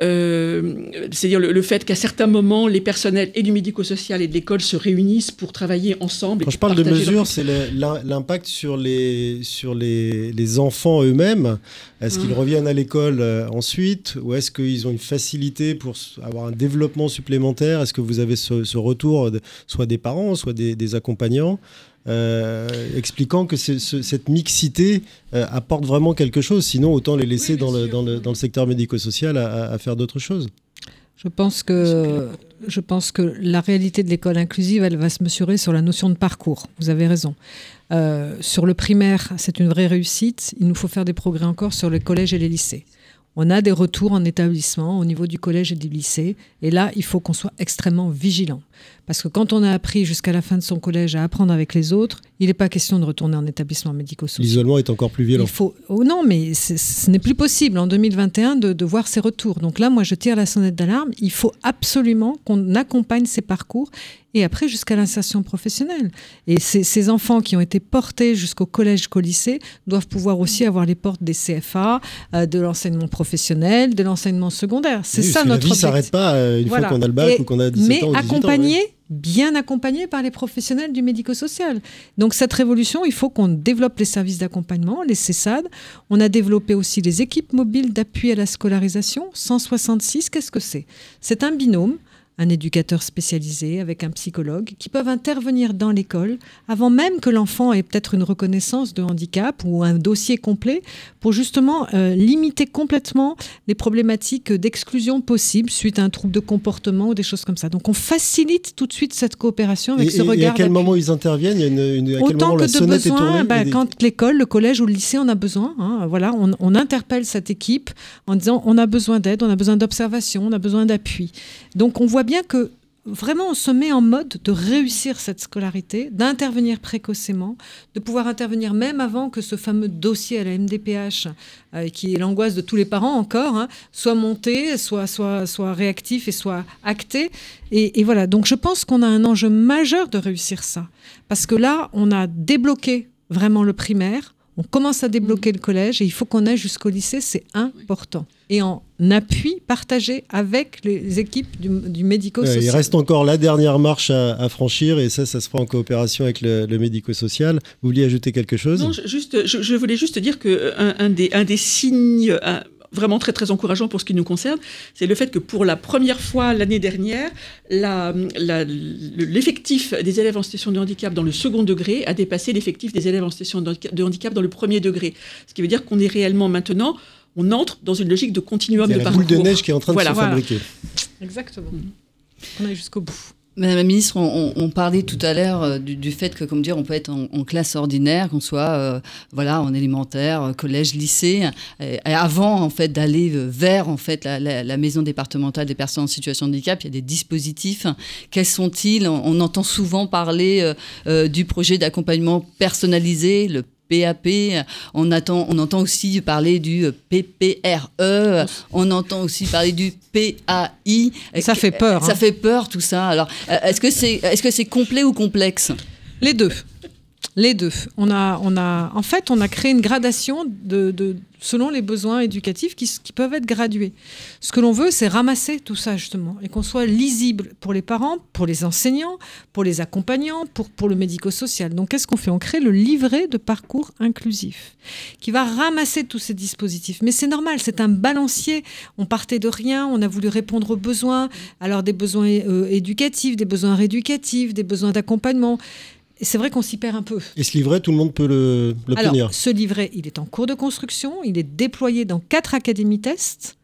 Euh, c'est-à-dire le, fait qu'à certains moments, les personnels et du médico-social et de l'école se réunissent pour travailler ensemble. Quand je parle de mesure, c'est l'impact sur, les, sur les, les enfants eux-mêmes. Est-ce qu'ils mmh. reviennent à l'école euh, ensuite ou est-ce qu'ils ont une facilité pour avoir un développement supplémentaire? Est-ce que vous avez ce, retour, soit des parents, soit des, des accompagnants? Expliquant que cette mixité euh, apporte vraiment quelque chose. Sinon, autant les laisser dans, le, dans, le, dans, le, secteur médico-social à, faire d'autres choses. Je pense que je pense que la réalité de l'école inclusive, elle va se mesurer sur la notion de parcours. Vous avez raison. Euh, sur le primaire, c'est une vraie réussite. Il nous faut faire des progrès encore sur les collèges et les lycées. On a des retours en établissement au niveau du collège et du lycée. Et là, il faut qu'on soit extrêmement vigilant. Parce que quand on a appris jusqu'à la fin de son collège à apprendre avec les autres, il n'est pas question de retourner en établissement médico-social. L'isolement est encore plus violent. Il faut... Oh non, mais ce n'est plus possible en 2021 de, de, voir ces retours. Donc là, moi, je tire la sonnette d'alarme. Il faut absolument qu'on accompagne ces parcours et après jusqu'à l'insertion professionnelle. Et ces, enfants qui ont été portés jusqu'au collège, qu'au lycée, doivent pouvoir aussi avoir les portes des CFA, euh, de l'enseignement professionnel, de l'enseignement secondaire. C'est ça notre La vie ne s'arrête pas euh, une fois qu'on a le bac ou qu'on a 17 mais ans ou 18 accompagné, bien accompagné par les professionnels du médico-social. Donc cette révolution, il faut qu'on développe les services d'accompagnement, les CESAD. On a développé aussi les équipes mobiles d'appui à la scolarisation. 166, qu'est-ce que c'est? C'est un binôme un éducateur spécialisé avec un psychologue qui peuvent intervenir dans l'école avant même que l'enfant ait peut-être une reconnaissance de handicap ou un dossier complet pour justement euh, limiter complètement les problématiques d'exclusion possibles suite à un trouble de comportement ou des choses comme ça. Donc on facilite tout de suite cette coopération avec ce regard. Et à quel moment ils interviennent? Il y a une, à quel Autant moment que de besoin, ben, quand l'école, le collège ou le lycée en a besoin, hein, voilà, on, on interpelle cette équipe en disant on a besoin d'aide, on a besoin d'observation, on a besoin d'appui. Donc on voit bien que vraiment on se met en mode de réussir cette scolarité, d'intervenir précocement, de pouvoir intervenir même avant que ce fameux dossier à la MDPH, euh, qui est l'angoisse de tous les parents encore, hein, soit monté, soit, soit, soit réactif et soit acté. Et, et voilà, donc je pense qu'on a un enjeu majeur de réussir ça. Parce que là, on a débloqué vraiment le primaire, on commence à débloquer le collège et il faut qu'on aille jusqu'au lycée, c'est important. Et en appui partagé avec les équipes du, médico-social. il reste encore la dernière marche à, franchir et ça, ça se fera en coopération avec le, médico-social. Vous vouliez ajouter quelque chose? Non, juste, je, voulais juste dire que un, des, un des signes vraiment très très encourageant pour ce qui nous concerne, c'est le fait que pour la première fois l'année dernière, l'effectif des élèves en situation de handicap dans le second degré a dépassé l'effectif des élèves en situation de handicap dans le premier degré. Ce qui veut dire qu'on est réellement maintenant, on entre dans une logique de continuum de parcours. C'est la boule de neige qui est en train de se fabriquer. Exactement. On est jusqu'au bout. Madame la ministre, on, parlait tout à l'heure euh, du, fait que, comme dire, on peut être en, classe ordinaire, qu'on soit euh, voilà en élémentaire, euh, collège, lycée, et, avant en fait d'aller vers en fait la, maison départementale des personnes en situation de handicap, il y a des dispositifs. Quels sont-ils? On, entend souvent parler du projet d'accompagnement personnalisé, le PAP, on, attend, on entend aussi parler du PPRE, on entend aussi parler du PAI. Ça fait peur. Ça hein. fait peur tout ça? Alors, euh, est-ce que c'est est -ce c'est complet ou complexe? Les deux. Les deux. On a, on a, en fait, on a créé une gradation de, selon les besoins éducatifs qui, peuvent être gradués. Ce que l'on veut, c'est ramasser tout ça, justement, et qu'on soit lisible pour les parents, pour les enseignants, pour les accompagnants, pour, pour le médico-social. Donc, qu'est-ce qu'on fait? On crée le livret de parcours inclusif qui va ramasser tous ces dispositifs. Mais c'est normal, c'est un balancier. On partait de rien, on a voulu répondre aux besoins, alors des besoins euh, éducatifs, des besoins rééducatifs, des besoins d'accompagnement c'est vrai qu'on s'y perd un peu. Et ce livret, tout le monde peut le, Alors, Ce livret, il est en cours de construction, il est déployé dans quatre académies tests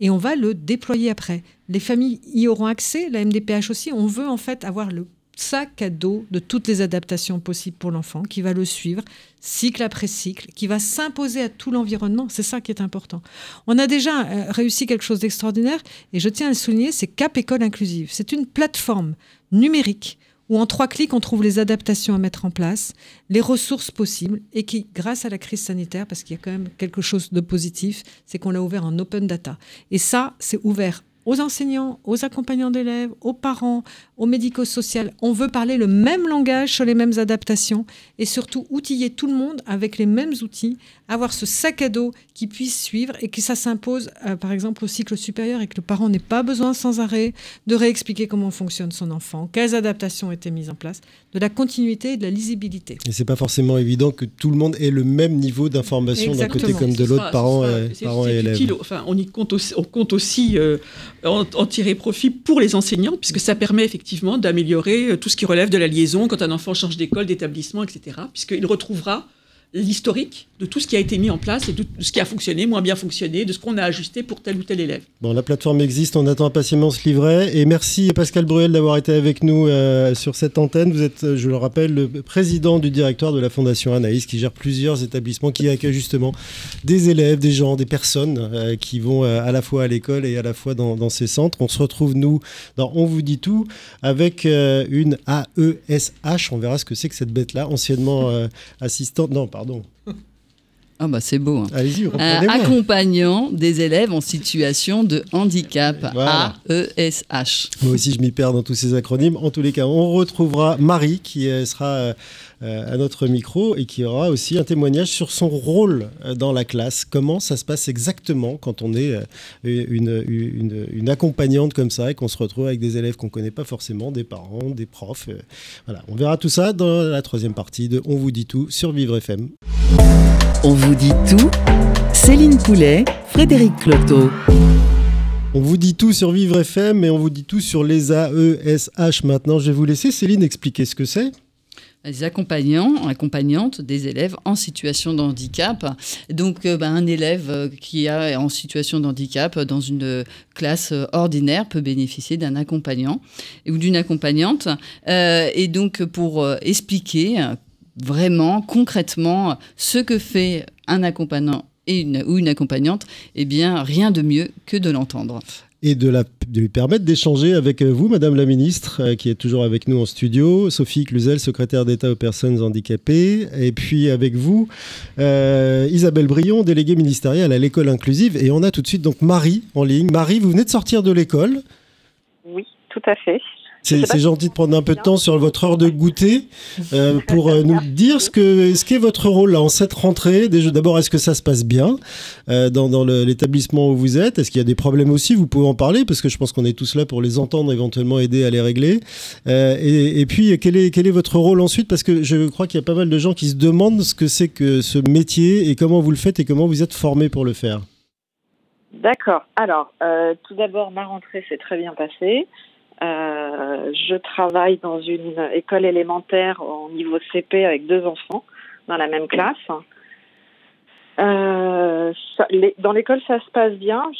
et on va le déployer après. Les familles y auront accès, la MDPH aussi. On veut en fait avoir le sac à dos de toutes les adaptations possibles pour l'enfant, qui va le suivre cycle après cycle, qui va s'imposer à tout l'environnement. C'est ça qui est important. On a déjà euh, réussi quelque chose d'extraordinaire, et je tiens à le souligner, c'est Cap École Inclusive. C'est une plateforme numérique où en trois clics, on trouve les adaptations à mettre en place, les ressources possibles, et qui, grâce à la crise sanitaire, parce qu'il y a quand même quelque chose de positif, c'est qu'on l'a ouvert en open data. Et ça, c'est ouvert aux enseignants, aux accompagnants d'élèves, aux parents, aux médico-social. On veut parler le même langage sur les mêmes adaptations et surtout outiller tout le monde avec les mêmes outils, avoir ce sac à dos qui puisse suivre et que ça s'impose, euh, par exemple, au cycle supérieur et que le parent n'ait pas besoin sans arrêt de réexpliquer comment fonctionne son enfant, quelles adaptations ont été mises en place, de la continuité et de la lisibilité. Et c'est pas forcément évident que tout le monde ait le même niveau d'information d'un côté comme de l'autre, parents, et, parents et élèves. Enfin, on y compte aussi, on compte aussi euh, en, tirer profit pour les enseignants, puisque ça permet effectivement d'améliorer euh, tout ce qui relève de la liaison quand un enfant change d'école, d'établissement, etc. Puisqu'il retrouvera l'historique de tout ce qui a été mis en place et de, ce qui a fonctionné, moins bien fonctionné, de ce qu'on a ajusté pour tel ou tel élève. Bon, la plateforme existe, on attend impatiemment ce livret. Et merci Pascal Bruel d'avoir été avec nous euh, sur cette antenne. Vous êtes, je le rappelle, le président du directoire de la Fondation Anaïs qui gère plusieurs établissements qui accueillent justement des élèves, des gens, des personnes euh, qui vont euh, à la fois à l'école et à la fois dans, dans, ces centres. On se retrouve, nous, dans On vous dit tout, avec une AESH. On verra ce que c'est que cette bête-là, anciennement assistante. Non, pardon ah bah c'est beau. Hein. Allez-y, euh, accompagnant des élèves en situation de handicap, AESH. Moi aussi, je m'y perds dans tous ces acronymes. En tous les cas, on retrouvera Marie qui euh, sera euh, à notre micro et qui aura aussi un témoignage sur son rôle dans la classe. Comment ça se passe exactement quand on est une, une, une accompagnante comme ça et qu'on se retrouve avec des élèves qu'on ne connaît pas forcément, des parents, des profs. Voilà, on verra tout ça dans la troisième partie de On vous dit tout sur Vivre FM. On vous dit tout. Céline Poulet, Frédéric Cloteau. On vous dit tout sur Vivre FM et on vous dit tout sur les AESH maintenant. Je vais vous laisser Céline expliquer ce que c'est. Les accompagnants, accompagnantes des élèves en situation de handicap. Donc, euh, ben, un élève euh, qui est en situation de handicap dans une classe ordinaire peut bénéficier d'un accompagnant ou d'une accompagnante. Euh, et donc, pour expliquer vraiment concrètement ce que fait un accompagnant et ou une accompagnante, eh bien, rien de mieux que de l'entendre. Et de, lui permettre d'échanger avec vous, Madame la Ministre, euh, qui est toujours avec nous en studio, Sophie Cluzel, secrétaire d'État aux personnes handicapées, et puis avec vous, euh, Isabelle Brion, déléguée ministérielle à l'école inclusive. Et on a tout de suite donc Marie en ligne. Marie, vous venez de sortir de l'école? Oui, tout à fait. C'est gentil de prendre un peu de temps sur votre heure de goûter euh, pour euh, nous dire ce que ce qu'est votre rôle là en cette rentrée. D'abord, est-ce que ça se passe bien euh, dans, dans l'établissement où vous êtes? Est-ce qu'il y a des problèmes aussi? Vous pouvez en parler parce que je pense qu'on est tous là pour les entendre, éventuellement aider à les régler. Et, et, puis, quel est quel est votre rôle ensuite? Parce que je crois qu'il y a pas mal de gens qui se demandent ce que c'est que ce métier et comment vous le faites et comment vous êtes formé pour le faire. D'accord. Alors, tout d'abord, ma rentrée s'est très bien passée. Euh, je travaille dans une école élémentaire au niveau CP avec deux enfants dans la même classe. Euh, dans l'école, ça se passe bien.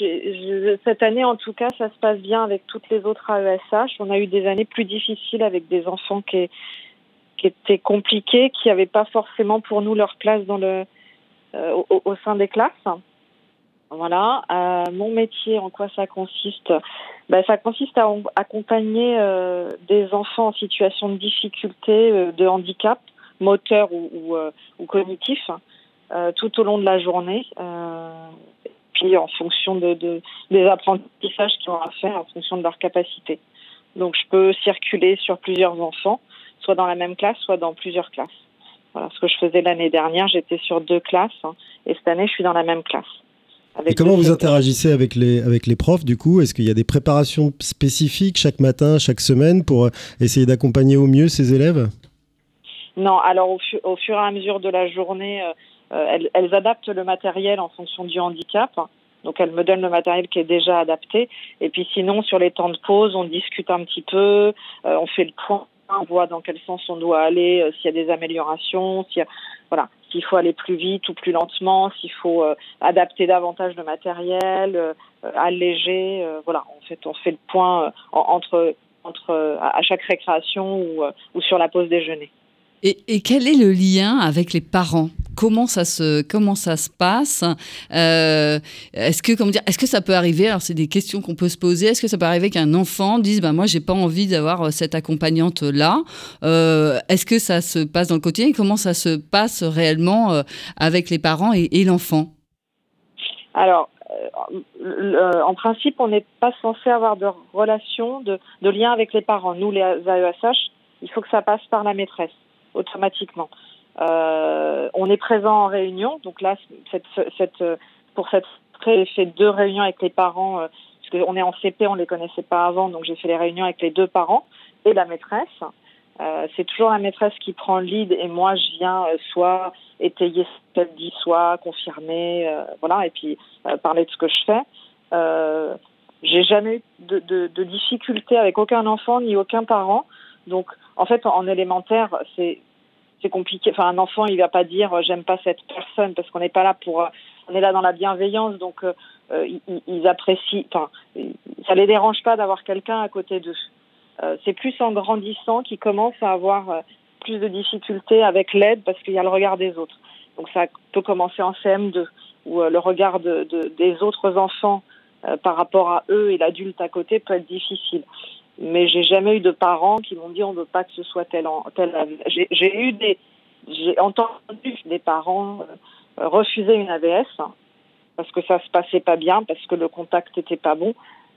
cette année, en tout cas, ça se passe bien avec toutes les autres AESH. On a eu des années plus difficiles avec des enfants qui, étaient compliqués, qui n'avaient pas forcément pour nous leur place dans le, euh, au, au, sein des classes. Voilà. Euh, mon métier, en quoi ça consiste ben, Ça consiste à accompagner euh, des enfants en situation de difficulté, euh, de handicap, moteur ou, cognitif, hein, tout au long de la journée. puis en fonction de, de, des apprentissages qu'ils ont à faire, en fonction de leur capacité. Donc je peux circuler sur plusieurs enfants, soit dans la même classe, soit dans plusieurs classes. Voilà ce que je faisais l'année dernière, j'étais sur deux classes, hein, et cette année je suis dans la même classe. Et comment vous interagissez avec les, avec les profs du coup? Est-ce qu'il y a des préparations spécifiques chaque matin, chaque semaine pour euh, essayer d'accompagner au mieux ces élèves? Non, alors au, au, fur et à mesure de la journée, euh, euh, elles, elles, adaptent le matériel en fonction du handicap. Donc elles me donnent le matériel qui est déjà adapté. Et puis sinon, sur les temps de pause, on discute un petit peu, on fait le point, on voit dans quel sens on doit aller, s'il y a des améliorations, s'il. Voilà s'il faut aller plus vite ou plus lentement, s'il faut euh, adapter davantage le matériel, euh, alléger. Euh, voilà, en fait, on fait le point entre, entre à chaque récréation ou, ou sur la pause déjeuner. Et, quel est le lien avec les parents? Comment ça se comment ça se passe? Euh, Est-ce que comment dire Est-ce que ça peut arriver Alors c'est des questions qu'on peut se poser. Est-ce que ça peut arriver qu'un enfant dise ben moi j'ai pas envie d'avoir euh, cette accompagnante là euh, Est-ce que ça se passe dans le quotidien Comment ça se passe réellement avec les parents et, l'enfant? Alors, en principe, on n'est pas censé avoir de relation, de, de, lien avec les parents. Nous, les AESH, il faut que ça passe par la maîtresse, automatiquement. Euh, on est présent en réunion, donc là, cette, cette, pour cette j'ai fait deux réunions avec les parents, euh, parce qu'on est en CP, on ne les connaissait pas avant, donc j'ai fait les réunions avec les deux parents et la maîtresse. Euh, c'est toujours la maîtresse qui prend le lead et moi je viens euh, soit étayer ce qu'elle dit, soit confirmer, voilà, et puis parler de ce que je fais. J'ai jamais eu de, de, de difficultés avec aucun enfant ni aucun parent. Donc en fait en, en élémentaire c'est compliqué. Enfin un enfant il va pas dire j'aime pas cette personne parce qu'on n'est pas là pour on est là dans la bienveillance donc ils, ils, apprécient. Enfin ça les dérange pas d'avoir quelqu'un à côté d'eux. Euh, c'est plus en grandissant qu'ils commencent à avoir euh, plus de difficultés avec l'aide parce qu'il y a le regard des autres. Donc ça peut commencer en CM2 où euh, le regard de, de, des autres enfants par rapport à eux et l'adulte à côté peut être difficile. Mais j'ai jamais eu de parents qui m'ont dit on veut pas que ce soit tel tel. J'ai eu des j'ai entendu des parents refuser une AVS parce que ça se passait pas bien parce que le contact était pas bon.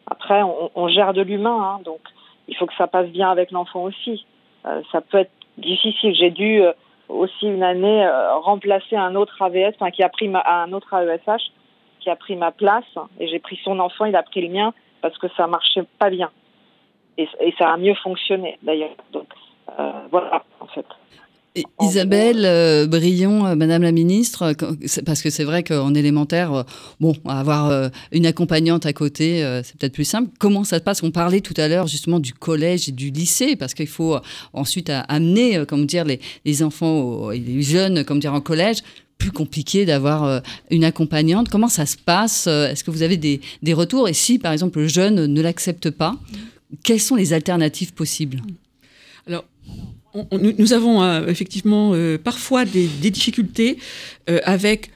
Après on, on gère de l'humain hein, donc il faut que ça passe bien avec l'enfant aussi. Euh, ça peut être difficile. J'ai dû euh, aussi une année euh, remplacer un autre AVS, enfin, qui a pris ma, un autre AESH, qui a pris ma place, et j'ai pris son enfant, il a pris le mien parce que ça marchait pas bien. Et, et ça a mieux fonctionné d'ailleurs. Donc euh, voilà, en fait. Isabelle euh, Brion, euh, Madame la Ministre, parce que c'est vrai qu'en élémentaire, euh, bon, avoir une accompagnante à côté, c'est peut-être plus simple. Comment ça se passe? On parlait tout à l'heure justement du collège et du lycée, parce qu'il faut ensuite amener, comme dire, les, les enfants et les jeunes, comme dire, en collège plus compliqué d'avoir une accompagnante. Comment ça se passe? Est-ce que vous avez des, des, retours? Et si, par exemple, le jeune ne l'accepte pas, quelles sont les alternatives possibles? Alors, nous avons euh, effectivement euh, parfois des, des difficultés euh, avec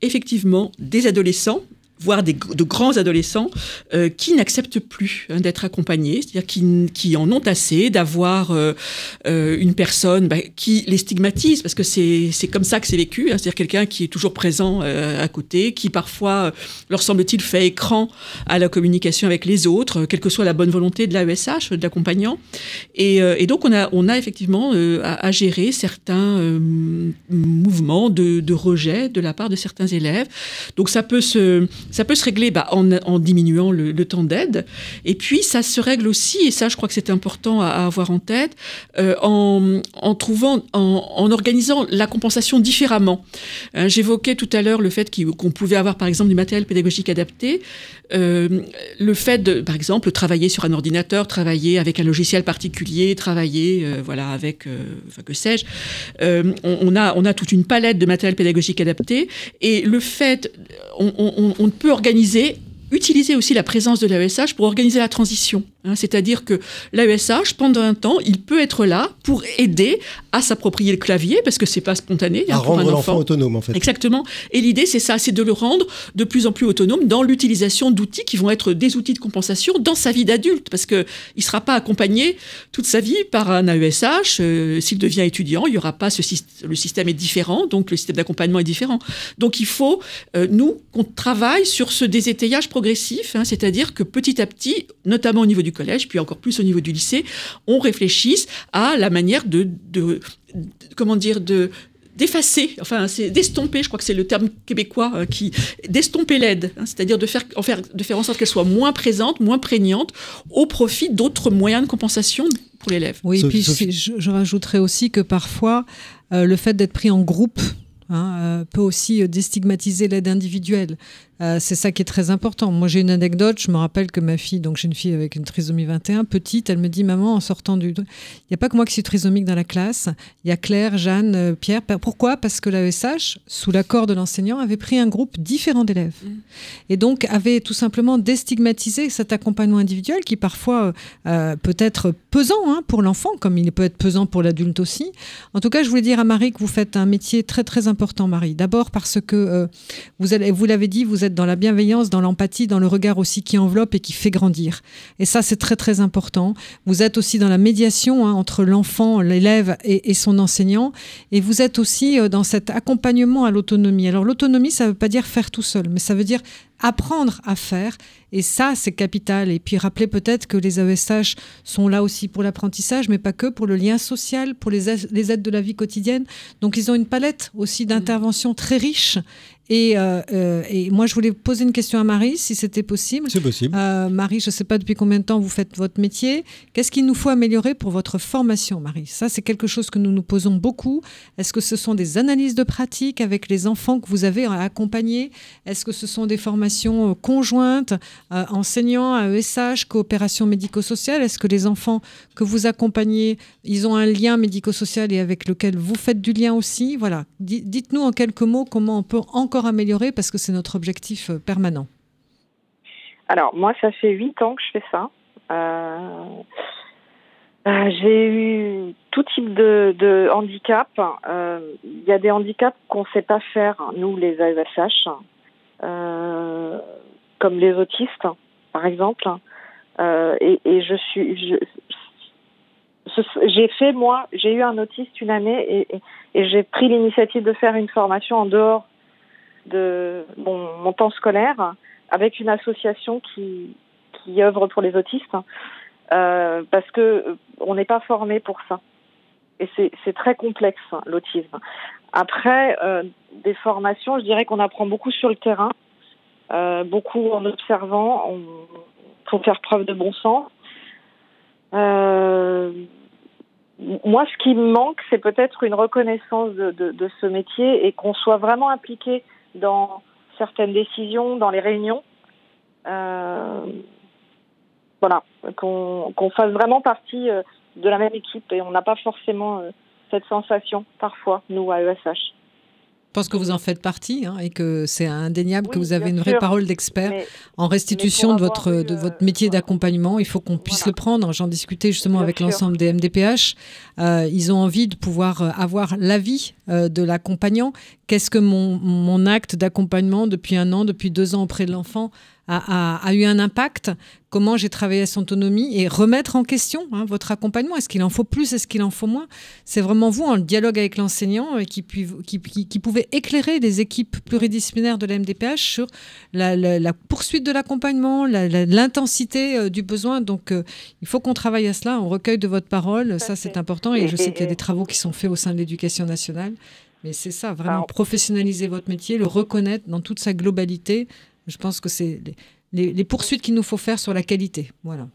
effectivement des adolescents voire des, de grands adolescents euh, qui n'acceptent plus hein, d'être accompagnés, c'est-à-dire qui, qui, en ont assez d'avoir euh, euh, une personne bah, qui les stigmatise, parce que c'est comme ça que c'est vécu, hein, c'est-à-dire quelqu'un qui est toujours présent à côté, qui parfois, leur semble-t-il, fait écran à la communication avec les autres, quelle que soit la bonne volonté de l'AESH, de l'accompagnant. Et, donc on a, on a effectivement à, gérer certains mouvements de rejet de la part de certains élèves. Donc ça peut se ça peut se régler bah, en, diminuant le, temps d'aide. Et puis, ça se règle aussi, et ça, je crois que c'est important à, à, avoir en tête, euh, en, en, trouvant, en, en, organisant la compensation différemment. Hein, J'évoquais tout à l'heure le fait qu'on pouvait avoir, par exemple, du matériel pédagogique adapté. Euh, le fait de, par exemple, travailler sur un ordinateur, travailler avec un logiciel particulier, travailler, euh, voilà, avec, euh, enfin, que sais-je, euh, on, on, a, on a toute une palette de matériel pédagogique adapté. Et le fait, on, on, on peut organiser utiliser aussi la présence de l'AESH pour organiser la transition. Hein, C'est-à-dire que l'AESH, pendant un temps, il peut être là pour aider à s'approprier le clavier, parce que c'est pas spontané. À rendre l'enfant autonome, en fait. Exactement. Et l'idée, c'est ça, c'est de le rendre de plus en plus autonome dans l'utilisation d'outils qui vont être des outils de compensation dans sa vie d'adulte, parce que il sera pas accompagné toute sa vie par un AESH. Euh, S'il devient étudiant, il y aura pas ce système. Le système est différent, donc le système d'accompagnement est différent. Donc il faut, euh, nous, qu'on travaille sur ce désétayage progressif, hein, c'est-à-dire que petit à petit, notamment au niveau du collège, puis encore plus au niveau du lycée, on réfléchisse à la manière de, de, de comment dire, de d'effacer, enfin c'est d'estomper, je crois que c'est le terme québécois euh, qui d'estomper l'aide, hein, c'est-à-dire de faire, en faire, de faire en sorte qu'elle soit moins présente, moins prégnante, au profit d'autres moyens de compensation pour l'élève. Oui, et puis je, je, rajouterais aussi que parfois euh, le fait d'être pris en groupe Hein, euh, peut aussi déstigmatiser l'aide individuelle. Euh, c'est ça qui est très important. Moi, j'ai une anecdote. Je me rappelle que ma fille, donc j'ai une fille avec une trisomie 21, petite, elle me dit Maman, en sortant du. Il n'y a pas que moi qui suis trisomique dans la classe. Il y a Claire, Jeanne, euh, Pierre. Pourquoi? Parce que l'AESH, sous l'accord de l'enseignant, avait pris un groupe différent d'élèves. Mmh. Et donc avait tout simplement déstigmatisé cet accompagnement individuel qui parfois euh, peut être pesant hein, pour l'enfant, comme il peut être pesant pour l'adulte aussi. En tout cas, je voulais dire à Marie que vous faites un métier très très important, Marie. D'abord parce que euh, vous, vous l'avez dit, vous êtes dans la bienveillance, dans l'empathie, dans le regard aussi qui enveloppe et qui fait grandir. Et ça, c'est très très important. Vous êtes aussi dans la médiation hein, entre l'enfant, l'élève et, son enseignant. Et vous êtes aussi euh, dans cet accompagnement à l'autonomie. Alors l'autonomie, ça ne veut pas dire faire tout seul, mais ça veut dire apprendre à faire. Et ça, c'est capital. Et puis rappeler peut-être que les AESH sont là aussi pour l'apprentissage, mais pas que, pour le lien social, pour les, aides de la vie quotidienne. Donc ils ont une palette aussi d'interventions très riche. Et, euh, euh, et, moi, je voulais poser une question à Marie, si c'était possible. C'est possible. Euh, Marie, je ne sais pas depuis combien de temps vous faites votre métier. Qu'est-ce qu'il nous faut améliorer pour votre formation, Marie? Ça, c'est quelque chose que nous nous posons beaucoup. Est-ce que ce sont des analyses de pratique avec les enfants que vous avez à accompagner Est-ce que ce sont des formations conjointes, enseignants, AESH, coopération médico-sociale? Est-ce que les enfants que vous accompagnez, ils ont un lien médico-social et avec lequel vous faites du lien aussi? Voilà. Dites-nous en quelques mots comment on peut encore améliorer parce que c'est notre objectif euh, permanent Alors, moi, ça fait huit ans que je fais ça. Euh, euh, j'ai eu tout type de, handicap. Il y a des handicaps qu'on ne sait pas faire, nous, les AESH, comme les autistes, par exemple. Et, et, je suis. j'ai fait, moi, j'ai eu un autiste une année et, et j'ai pris l'initiative de faire une formation en dehors de mon, temps scolaire avec une association qui, qui œuvre pour les autistes euh, parce que euh, on n'est pas formé pour ça. Et c'est très complexe, l'autisme. Après, euh, des formations, je dirais qu'on apprend beaucoup sur le terrain, beaucoup en observant, faut faire preuve de bon sens. moi, ce qui me manque, c'est peut-être une reconnaissance de, de, ce métier et qu'on soit vraiment impliqué dans certaines décisions, dans les réunions. Euh, voilà, qu'on fasse vraiment partie euh, de la même équipe et on n'a pas forcément euh, cette sensation parfois, nous, à ESH. Je pense que vous en faites partie hein, et que c'est indéniable que vous avez une vraie parole d'expert en restitution de votre, de votre métier d'accompagnement. Il faut qu'on puisse le prendre. J'en discutais justement avec l'ensemble des MDPH. Euh, ils ont envie de pouvoir euh, avoir l'avis euh, de l'accompagnant. Qu'est-ce que mon, mon acte d'accompagnement depuis un an, depuis deux ans auprès de l'enfant a, eu un impact, comment j'ai travaillé à son autonomie et remettre en question hein, votre accompagnement. Est-ce qu'il en faut plus, est-ce qu'il en faut moins? C'est vraiment vous, en dialogue avec l'enseignant, euh, qui, qui, qui, pouvait éclairer les équipes pluridisciplinaires de la MDPH sur la, poursuite de l'accompagnement, l'intensité euh, du besoin. Donc, euh, il faut qu'on travaille à cela, on recueille de votre parole, ça c'est important, et je sais qu'il y a des travaux qui sont faits au sein de l'éducation nationale. Mais c'est ça, vraiment professionnaliser votre métier, le reconnaître dans toute sa globalité, je pense que c'est les, poursuites qu'il nous faut faire sur la qualité. Voilà.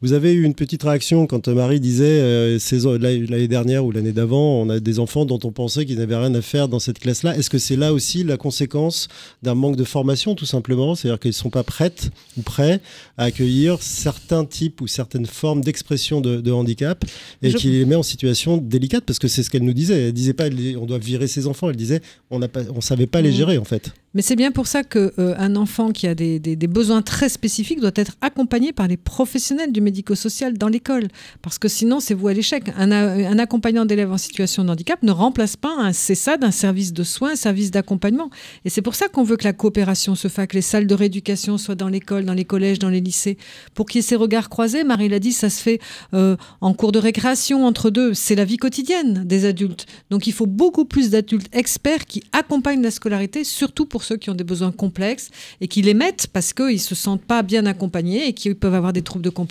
Vous avez eu une petite réaction quand Marie disait euh, l'année dernière ou l'année d'avant, on a des enfants dont on pensait qu'ils n'avaient rien à faire dans cette classe-là. Est-ce que c'est là aussi la conséquence d'un manque de formation, tout simplement? C'est-à-dire qu'ils ne sont pas prêtes ou prêts à accueillir certains types ou certaines formes d'expression de, handicap et qui les met en situation délicate? Parce que c'est ce qu'elle nous disait. Elle disait pas on doit virer ses enfants, elle disait on ne savait pas les mmh. gérer en fait. Mais c'est bien pour ça qu'un euh, enfant qui a des, des besoins très spécifiques doit être accompagné par les professionnels du médico-social dans l'école. Parce que sinon, c'est vous à l'échec. Un, accompagnant d'élèves en situation de handicap ne remplace pas un CESAD, un service de soins, un service d'accompagnement. Et c'est pour ça qu'on veut que la coopération se fasse, que les salles de rééducation soient dans l'école, dans les collèges, dans les lycées, pour qu'il y ait ces regards croisés. Marie l'a dit, ça se fait euh, en cours de récréation, entre deux. C'est la vie quotidienne des adultes. Donc il faut beaucoup plus d'adultes experts qui accompagnent la scolarité, surtout pour ceux qui ont des besoins complexes et qui les mettent parce qu'ils ne se sentent pas bien accompagnés et qui peuvent avoir des troubles de comportement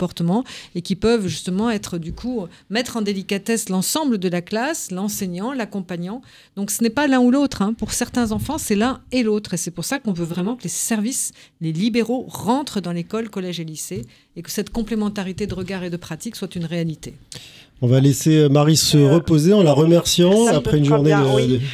et qui peuvent justement être du coup mettre en délicatesse l'ensemble de la classe, l'enseignant, l'accompagnant. Donc ce n'est pas l'un ou l'autre. Hein. Pour certains enfants, c'est l'un et l'autre. Et c'est pour ça qu'on veut vraiment que les services, les libéraux rentrent dans l'école, collège et lycée et que cette complémentarité de regard et de pratique soit une réalité. On va laisser euh, Marie se euh, reposer en la remerciant après une journée.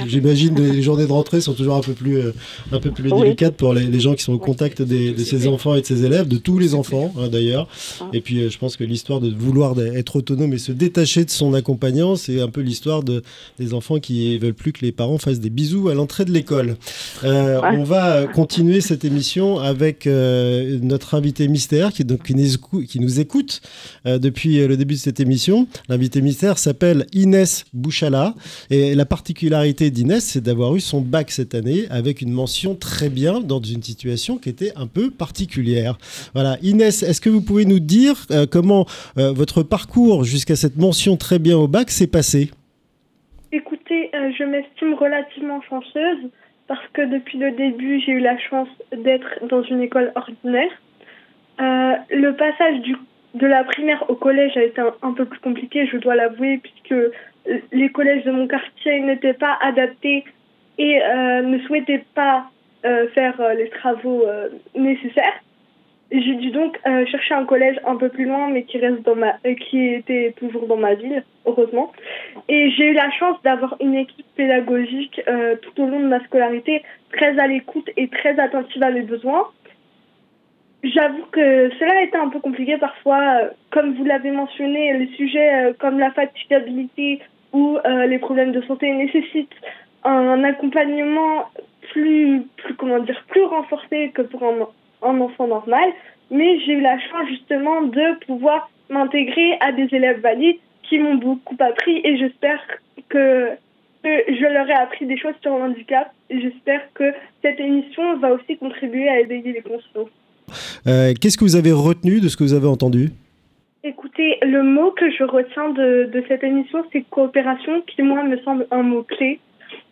J'imagine les journées de rentrée sont toujours un peu plus, euh, un peu plus délicates pour les, gens qui sont au contact des, de ces enfants et de ces élèves, de tous les enfants hein, d'ailleurs. Ah. Et puis je pense que l'histoire de vouloir être autonome et se détacher de son accompagnant, c'est un peu l'histoire de, des enfants qui veulent plus que les parents fassent des bisous à l'entrée de l'école. Euh, on va continuer cette émission avec euh, notre invité mystère qui, donc, qui, nous, qui nous écoute euh, depuis le début de cette émission. L'invité mystère s'appelle Inès Bouchala. Et la particularité d'Inès, c'est d'avoir eu son bac cette année avec une mention très bien dans une situation qui était un peu particulière. Voilà. Inès, est-ce que vous pouvez nous dire comment votre parcours jusqu'à cette mention très bien au bac s'est passé? Écoutez, je m'estime relativement chanceuse parce que depuis le début, j'ai eu la chance d'être dans une école ordinaire. Euh, le passage du, de la primaire au collège a été un, peu plus compliqué, je dois l'avouer, puisque les collèges de mon quartier n'étaient pas adaptés et euh, ne souhaitaient pas euh, faire les travaux nécessaires. J'ai dû donc euh, chercher un collège un peu plus loin, mais qui reste dans ma, euh, qui était toujours dans ma ville, heureusement. Et j'ai eu la chance d'avoir une équipe pédagogique euh, tout au long de ma scolarité, très à l'écoute et très attentive à mes besoins. J'avoue que cela a été un peu compliqué parfois, comme vous l'avez mentionné, les sujets comme la fatigabilité ou les problèmes de santé nécessitent un accompagnement plus, plus comment dire, plus renforcé que pour un enfant normal, mais j'ai eu la chance justement de pouvoir m'intégrer à des élèves valides qui m'ont beaucoup appris et j'espère que, je leur ai appris des choses sur le handicap j'espère que cette émission va aussi contribuer à éveiller les consciences. Euh, qu'est-ce que vous avez retenu de ce que vous avez entendu? Écoutez, le mot que je retiens de, cette émission, c'est coopération, qui moi me semble un mot clé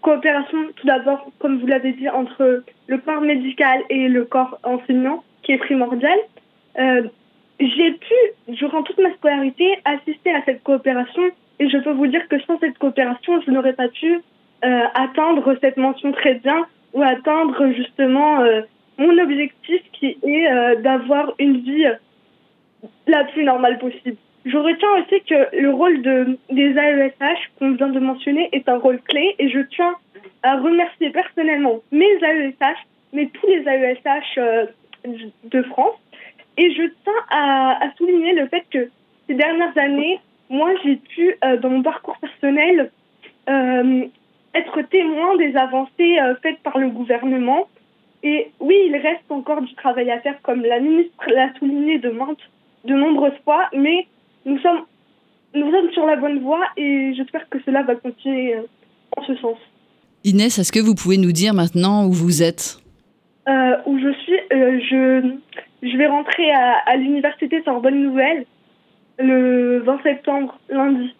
coopération, tout d'abord, comme vous l'avez dit, entre le corps médical et le corps enseignant, qui est primordial. Euh, j'ai pu, durant toute ma scolarité, assister à cette coopération et je peux vous dire que sans cette coopération, je n'aurais pas pu euh, atteindre cette mention très bien ou atteindre justement mon objectif qui est d'avoir une vie la plus normale possible. Je retiens aussi que le rôle de, des AESH qu'on vient de mentionner est un rôle clé et je tiens à remercier personnellement mes AESH, mais tous les AESH euh, de France. Et je tiens à, souligner le fait que ces dernières années, moi, j'ai pu, euh, dans mon parcours personnel, euh, être témoin des avancées faites par le gouvernement. Et oui, il reste encore du travail à faire, comme la ministre l'a souligné de, de nombreuses fois, mais nous sommes, nous sommes sur la bonne voie et j'espère que cela va continuer euh, en ce sens. Inès, est-ce que vous pouvez nous dire maintenant où vous êtes? Euh, Où je suis euh, je, je vais rentrer à, à l'université Sorbonne Nouvelle le 20 septembre, lundi.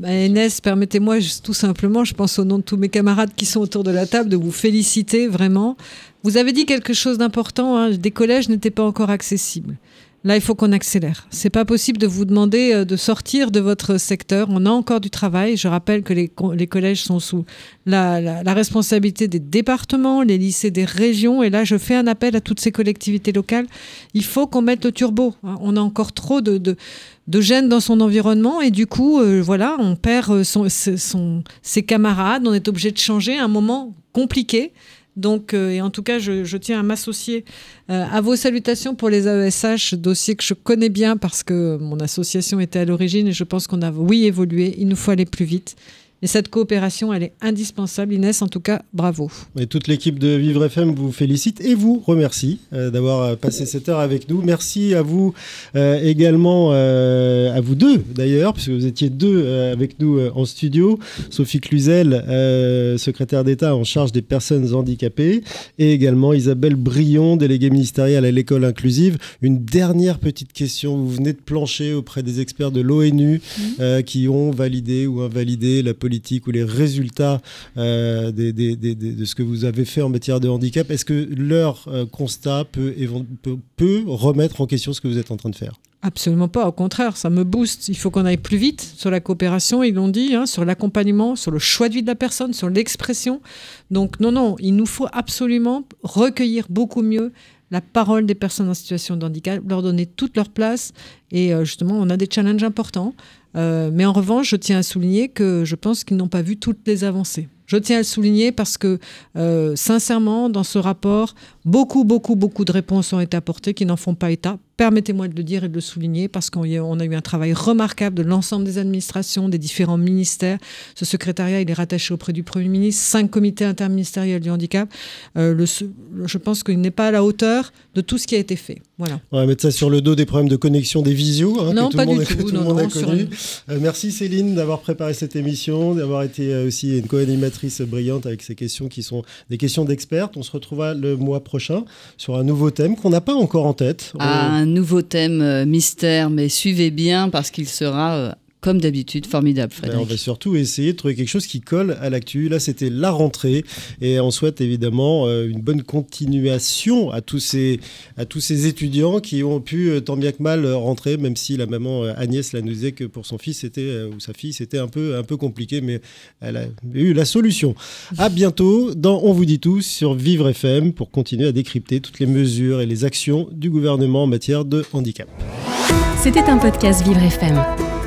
Bah, Inès, permettez-moi tout simplement, je pense au nom de tous mes camarades qui sont autour de la table, de vous féliciter vraiment. Vous avez dit quelque chose d'important, hein, des collèges n'étaient pas encore accessibles. Là, il faut qu'on accélère. C'est pas possible de vous demander euh, de sortir de votre secteur. On a encore du travail. Je rappelle que les, collèges sont sous la, responsabilité des départements, les lycées des régions. Et là, je fais un appel à toutes ces collectivités locales. Il faut qu'on mette le turbo. On a encore trop de, de, dans son environnement et du coup, euh, voilà, on perd euh, ses camarades. On est obligé de changer un moment compliqué. Donc, euh, et en tout cas, je, tiens à m'associer euh, à vos salutations pour les AESH, dossier que je connais bien parce que mon association était à l'origine et je pense qu'on a, oui, évolué. Il nous faut aller plus vite. Et cette coopération, elle est indispensable. Inès, en tout cas, bravo. Et toute l'équipe de Vivre FM vous félicite et vous remercie euh, d'avoir euh, passé cette heure avec nous. Merci à vous euh, également, à vous deux d'ailleurs, puisque vous étiez deux avec nous en studio. Sophie Cluzel, secrétaire d'État en charge des personnes handicapées, et également Isabelle Brion, déléguée ministérielle à l'école inclusive. Une dernière petite question. Vous venez de plancher auprès des experts de l'ONU mmh. qui ont validé ou invalidé la politique ou les résultats euh, de ce que vous avez fait en matière de handicap, est-ce que leur euh, constat peut, remettre en question ce que vous êtes en train de faire? Absolument pas, au contraire, ça me booste. Il faut qu'on aille plus vite sur la coopération, ils l'ont dit, hein, sur l'accompagnement, sur le choix de vie de la personne, sur l'expression. Donc non, non, il nous faut absolument recueillir beaucoup mieux la parole des personnes en situation de handicap, leur donner toute leur place. Et euh, justement, on a des challenges importants. Mais en revanche, je tiens à souligner que je pense qu'ils n'ont pas vu toutes les avancées. Je tiens à le souligner parce que, sincèrement, dans ce rapport, beaucoup, beaucoup, beaucoup de réponses ont été apportées qui n'en font pas état permettez-moi de le dire et de le souligner, parce qu'on a eu un travail remarquable de l'ensemble des administrations, des différents ministères. Ce secrétariat, il est rattaché auprès du Premier ministre, cinq comités interministériels du handicap. Euh, je pense qu'il n'est pas à la hauteur de tout ce qui a été fait. Voilà. On va mettre ça sur le dos des problèmes de connexion des visios. Hein, non, pas du tout. merci Céline d'avoir préparé cette émission, d'avoir été euh, aussi une co-animatrice brillante avec ces questions qui sont des questions d'experts. On se retrouvera le mois prochain sur un nouveau thème qu'on n'a pas encore en tête. Un nouveau thème euh, mystère, mais suivez bien parce qu'il sera euh, comme d'habitude, formidable, ben, on va surtout essayer de trouver quelque chose qui colle à l'actu. Là, c'était la rentrée et on souhaite évidemment euh, une bonne continuation à tous ces, à tous ces étudiants qui ont pu tant bien que mal rentrer, même si la maman Agnès la nous disait que pour son fils c'était, ou sa fille c'était un peu, un peu compliqué, mais elle a eu la solution. À bientôt dans On vous dit tout sur Vivre FM pour continuer à décrypter toutes les mesures et les actions du gouvernement en matière de handicap. C'était un podcast Vivre FM.